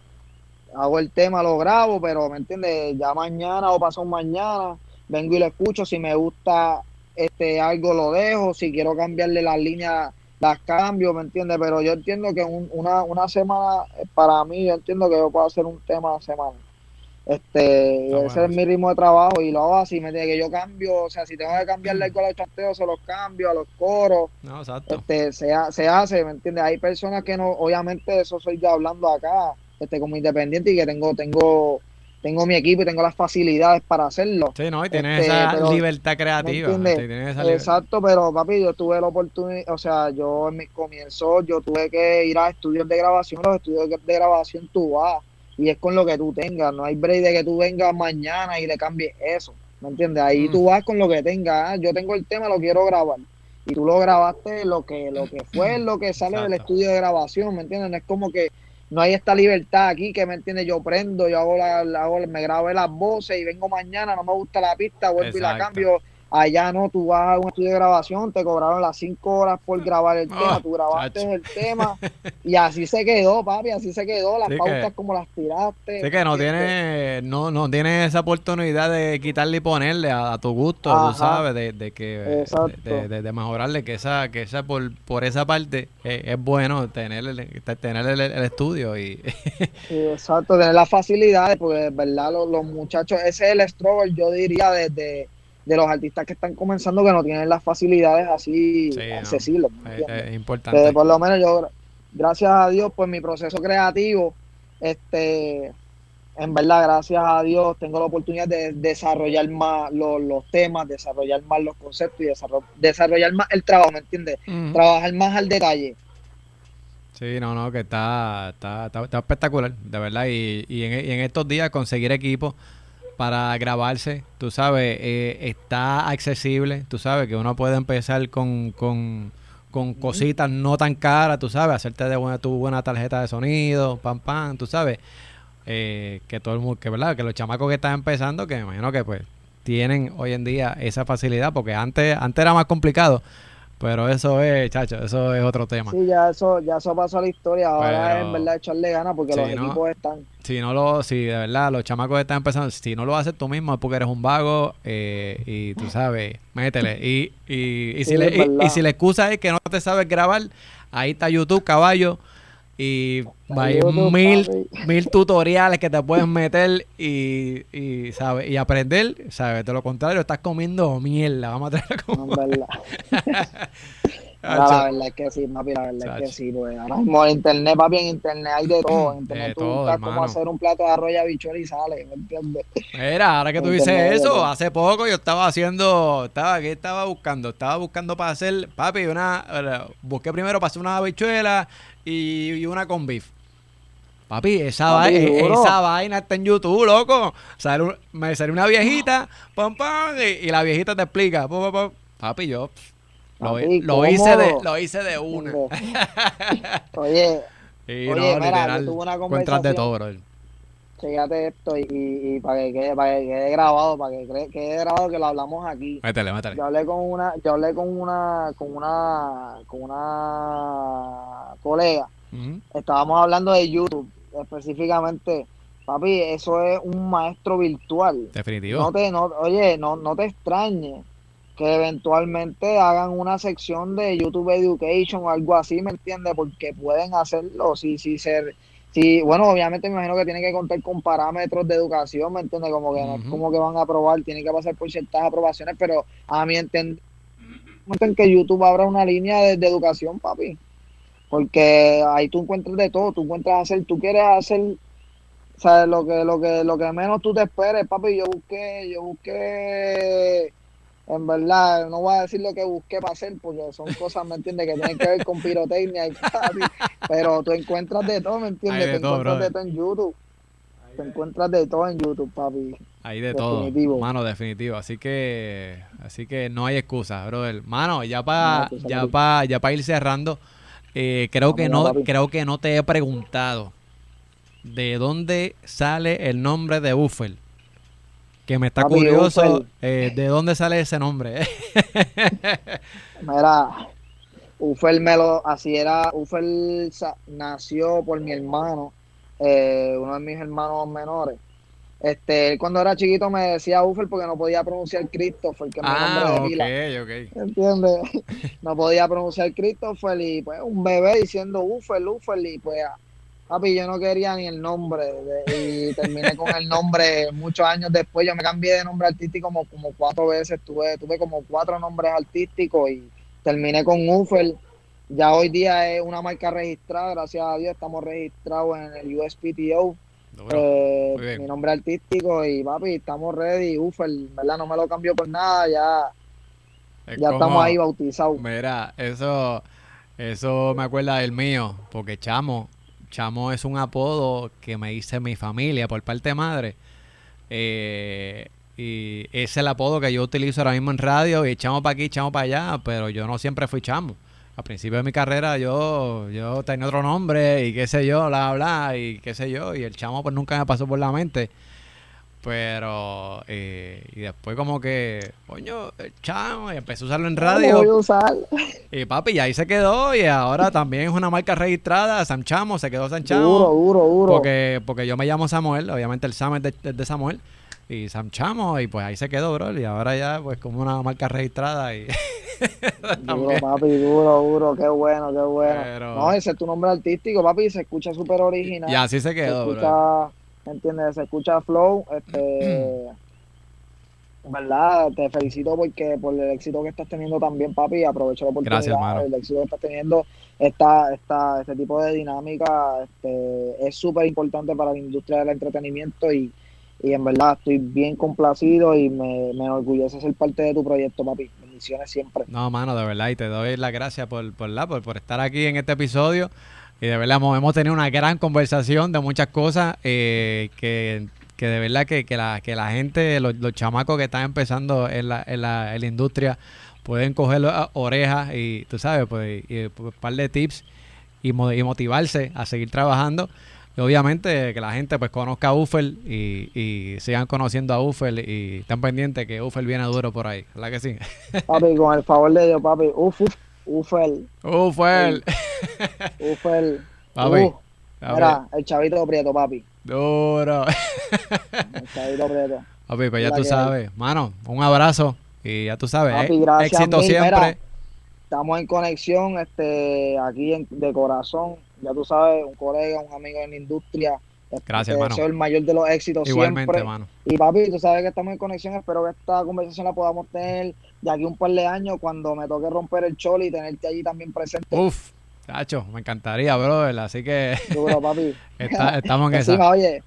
S2: Hago el tema, lo grabo, pero ¿me entiendes? Ya mañana o pasado mañana, vengo y lo escucho. Si me gusta este algo lo dejo, si quiero cambiarle las líneas, las cambio, ¿me entiendes? Pero yo entiendo que una, una semana, para mí, yo entiendo que yo puedo hacer un tema semana. Este, ese es mi ritmo de trabajo y lo hago así, me tiene que yo cambio, o sea, si tengo que cambiarle algo a los chanteos, se los cambio, a los coros.
S1: No, exacto.
S2: Este, se, se hace, ¿me entiendes? Hay personas que no, obviamente eso soy yo hablando acá, este, como independiente y que tengo, tengo, tengo mi equipo y tengo las facilidades para hacerlo.
S1: Sí, no, y tienes este, esa libertad creativa.
S2: Exacto, pero papi, yo tuve la oportunidad, o sea, yo en mis comienzos, yo tuve que ir a estudios de grabación, los estudios de grabación tú vas y es con lo que tú tengas. No hay break de que tú vengas mañana y le cambies eso. ¿Me entiendes? Ahí tú mm. vas con lo que tengas. Ah, yo tengo el tema, lo quiero grabar. Y tú lo grabaste lo que, lo que fue, lo que sale del estudio de grabación. ¿Me entiendes? No es como que no hay esta libertad aquí que me entiendes yo prendo yo hago la, hago, me grabo las voces y vengo mañana no me gusta la pista vuelvo y la cambio Allá no, tú vas a un estudio de grabación, te cobraron las cinco horas por grabar el tema, tú grabaste el tema y así se quedó, papi, así se quedó, las pautas como las tiraste.
S1: Sí que no tiene, no, no tiene esa oportunidad de quitarle y ponerle a, tu gusto, tú sabes, de, de que de, de, mejorarle, que esa, que esa por, por esa parte eh, es bueno tener el, tener el, estudio y
S2: exacto, tener las facilidades, porque verdad los, los muchachos, ese es el struggle, yo diría desde de los artistas que están comenzando que no tienen las facilidades así accesibles.
S1: es, importante.
S2: por lo menos yo, gracias a Dios, pues mi proceso creativo, este, en verdad, gracias a Dios, tengo la oportunidad de desarrollar más los, temas, desarrollar más los conceptos y desarrollar, más el trabajo, ¿me entiendes? Trabajar más al detalle.
S1: Sí, no, no, que está, está, está, espectacular, de verdad. Y, y, en, y, en, estos días conseguir equipo para grabarse, tú sabes, eh, está accesible, tú sabes que uno puede empezar con, con, con cositas no tan caras, tú sabes, hacerte de buena, tu buena tarjeta de sonido, pam, pam, tú sabes. Eh, que todo el mundo, que verdad, que los chamacos que están empezando, que me imagino que pues tienen hoy en día esa facilidad, porque antes, antes era más complicado. Pero eso es, chacho, eso es otro tema.
S2: Sí, ya eso, ya eso pasó a la historia. Ahora es en verdad echarle ganas porque los equipos están.
S1: Si no lo, si de verdad los chamacos están empezando, si no lo haces tú mismo es porque eres un vago eh, y tú sabes, métele. Y, y, y, si le, y, si la excusa es que no te sabes grabar, ahí está YouTube, caballo y hay mil, mil tutoriales que te pueden meter y, y, ¿sabes? y aprender, ¿sabes? De lo contrario, estás comiendo mierda. Vamos a traer como...
S2: No, verdad. la verdad es que sí, papi, la verdad es que sí, pues. Ahora mismo en internet, papi, en internet hay de todo. En internet
S1: De
S2: tú
S1: todo,
S2: buscas cómo hacer un plato de arroz y habichuela y sale, ¿me entiendes?
S1: Mira, ahora que tú dices eso, hace poco yo estaba haciendo, estaba, ¿qué estaba buscando? Estaba buscando para hacer, papi, una, eh, busqué primero para hacer una habichuela y, y una con beef. Papi, esa,
S2: Papi,
S1: vai-
S2: duro.
S1: esa vaina está en YouTube, loco. Sale un- me salió una viejita, pam, pam, y, y la viejita te explica. pum, pum. Papi, yo lo,
S2: Papi,
S1: lo hice de, lo hice de una.
S2: Oye,
S1: Y
S2: Oye,
S1: no,
S2: mira,
S1: literal,
S2: yo tuve una
S1: encuentras de
S2: conversación-
S1: todo, bro.
S2: Fíjate esto y, y, y para que quede, para que quede grabado, para que quede grabado que lo hablamos aquí.
S1: Métele, métele.
S2: Yo hablé con una, yo hablé con una, con una, con una colega. Estábamos hablando de YouTube, específicamente. Papi, eso es un maestro virtual.
S1: Definitivo.
S2: No te, no, oye, no, no te extrañes que eventualmente hagan una sección de YouTube Education o algo así, ¿me entiendes? Porque pueden hacerlo, si, si ser, si, bueno, obviamente me imagino que tienen que contar con parámetros de educación, ¿me entiendes? Como que no es como que van a aprobar, tienen que pasar por ciertas aprobaciones, pero a mi entender, en que YouTube abra una línea de, de educación, papi. Porque ahí tú encuentras de todo, tú encuentras hacer, tú quieres hacer sea, lo que, lo que, lo que menos tú te esperes, papi, yo busqué, yo busqué, en verdad, no voy a decir lo que busqué para hacer, porque son cosas, ¿me entiendes?, que tienen que ver con pirotecnia y papi, pero tú encuentras de todo, ¿me entiendes?
S1: Hay de
S2: Te
S1: todo,
S2: encuentras
S1: brother.
S2: de todo en YouTube, te encuentras de todo en YouTube, papi.
S1: Ahí de
S2: Definitivo.
S1: todo, mano, definitivo. Así que, así que no hay excusa, brother. Mano, ya para,
S2: No hay excusa,
S1: ya para, ya para ir cerrando, eh, creo que no,
S2: papi.
S1: creo que no te he preguntado de dónde sale el nombre de Buffer. Que me está
S2: Papi,
S1: curioso eh, de dónde sale ese nombre.
S2: Mira, Ufel me lo, así era, Ufel nació por mi hermano, eh, uno de mis hermanos menores. Este, él cuando era chiquito me decía Ufel porque no podía pronunciar Christopher, que mi nombre
S1: ah,
S2: de pila.
S1: ok, ok.
S2: ¿Entiendes? No podía pronunciar Christopher y pues un bebé diciendo Ufel, Ufel y pues papi yo no quería ni el nombre de- y terminé con el nombre muchos años después. Yo me cambié de nombre artístico como, como cuatro veces, tuve, tuve como cuatro nombres artísticos y terminé con Ufel. Ya hoy día es una marca registrada, gracias a Dios estamos registrados en el USPTO, eh, mi nombre artístico y papi, estamos ready, Ufel, ¿verdad? No me lo cambió por nada, ya,
S1: Es
S2: ya
S1: como-
S2: estamos ahí bautizados.
S1: Mira, eso, eso me acuerda del mío, porque Chamo, Chamo es un apodo que me hice mi familia por parte de madre. Eh, y es el apodo que yo utilizo ahora mismo en radio, y Chamo para aquí, Chamo para allá, pero yo no siempre fui Chamo. Al principio de mi carrera yo, yo tenía otro nombre y qué sé yo, bla, bla, y qué sé yo, y el Chamo pues nunca me pasó por la mente. Pero, eh, y después como que, coño, Chamo, y empecé a usarlo en radio.
S2: voy a usar.
S1: Y papi, y ahí se quedó y ahora también es una marca registrada, Sam Chamo, se quedó Sam Chamo.
S2: Duro, duro, duro.
S1: Porque, porque yo me llamo Samuel, obviamente el Sam es de, es de Samuel. Y Sam Chamo, y pues ahí se quedó, bro. Y ahora ya, pues como una marca registrada y...
S2: Duro, papi, duro, duro. Qué bueno, qué bueno.
S1: Pero-
S2: No, ese es tu nombre artístico, papi. Se escucha súper original.
S1: Y así se
S2: se
S1: quedó, bro.
S2: ¿Me entiendes? Se escucha flow. Este, ¿verdad? Te felicito porque por el éxito que estás teniendo también, papi. Aprovecho la oportunidad.
S1: Gracias, hermano.
S2: El éxito que estás teniendo. Esta, esta, este tipo de dinámica este, es súper importante para la industria del entretenimiento y, y en verdad estoy bien complacido y me, me enorgullece ser parte de tu proyecto, papi. Bendiciones siempre.
S1: No, mano, de verdad, y te doy las gracias por, por, la, por, por estar aquí en este episodio. Y de verdad hemos, tenido una gran conversación de muchas cosas eh, que, que de verdad que, que, la, que la gente, los, los chamacos que están empezando en la, en la, en industria, pueden coger orejas y, tú sabes, pues, y, pues, un par de tips y, y motivarse a seguir trabajando. Y obviamente que la gente pues conozca a Ufel y, y sigan conociendo a Ufel y estén pendientes que Ufel viene duro por ahí, ¿verdad que sí?
S2: Papi, con el favor de Dios, papi. Uf, uf, Ufel,
S1: Ufel.
S2: Ufel.
S1: Papi,
S2: Uh, mira, el chavito prieto, papi.
S1: Duro.
S2: El chavito prieto.
S1: Papi, pues ya tú sabes. Mano, un abrazo y ya tú sabes.
S2: Papi,
S1: eh,
S2: gracias
S1: éxito
S2: mil.
S1: siempre.
S2: Mira, estamos en conexión, este, aquí en- de corazón. Ya tú sabes, un colega, un amigo en la industria. Este,
S1: Gracias,
S2: te
S1: hermano.
S2: deseo el mayor de los éxitos
S1: Igualmente,
S2: siempre.
S1: mano.
S2: Y papi, tú sabes que estamos en conexión. Espero que esta conversación la podamos tener de aquí un par de años cuando me toque romper el choli y tenerte allí también presente.
S1: Uf, Chacho, me encantaría, brother. Así que
S2: Duro, papi.
S1: está- estamos en esa.
S2: Oye,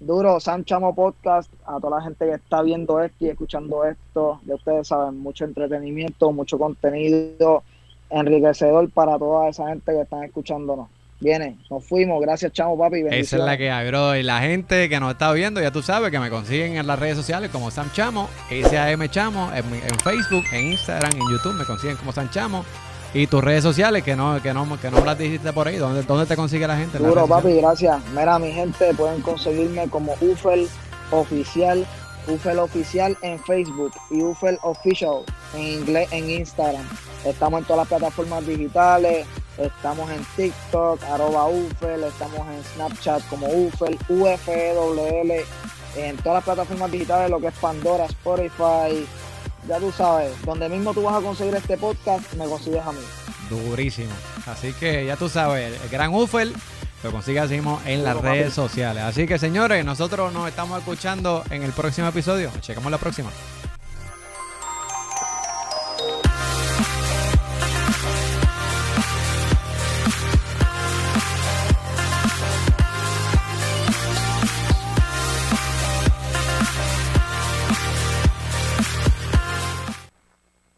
S2: duro, Sam Chamo Podcast, a toda la gente que está viendo esto y escuchando esto, ya ustedes saben, mucho entretenimiento, mucho contenido enriquecedor para toda esa gente que están escuchándonos. Viene, nos fuimos, gracias Chamo, papi.
S1: Esa es la que hay, bro. Y la gente que nos está viendo, ya tú sabes que me consiguen en las redes sociales como Sam Chamo, SAM Chamo, en, en Facebook, en Instagram, en YouTube, me consiguen como Sam Chamo. Y tus redes sociales, que no, que no, que no las dijiste por ahí, ¿dónde, dónde te consigue la gente?
S2: Duro, papi, gracias. Mira, mi gente, pueden conseguirme como Ufel Oficial, Ufel Oficial en Facebook y Ufel Official en inglés en Instagram. Estamos en todas las plataformas digitales, estamos en TikTok, arroba Ufel, estamos en Snapchat como Ufel, UFEWL, en todas las plataformas digitales, lo que es Pandora, Spotify, ya tú sabes, donde mismo tú vas a conseguir este podcast, me consigues a mí.
S1: Durísimo. Así que ya tú sabes, el gran Ufel lo consigues así mismo en las redes sociales. Así que señores, nosotros nos estamos escuchando en el próximo episodio. Checamos la próxima.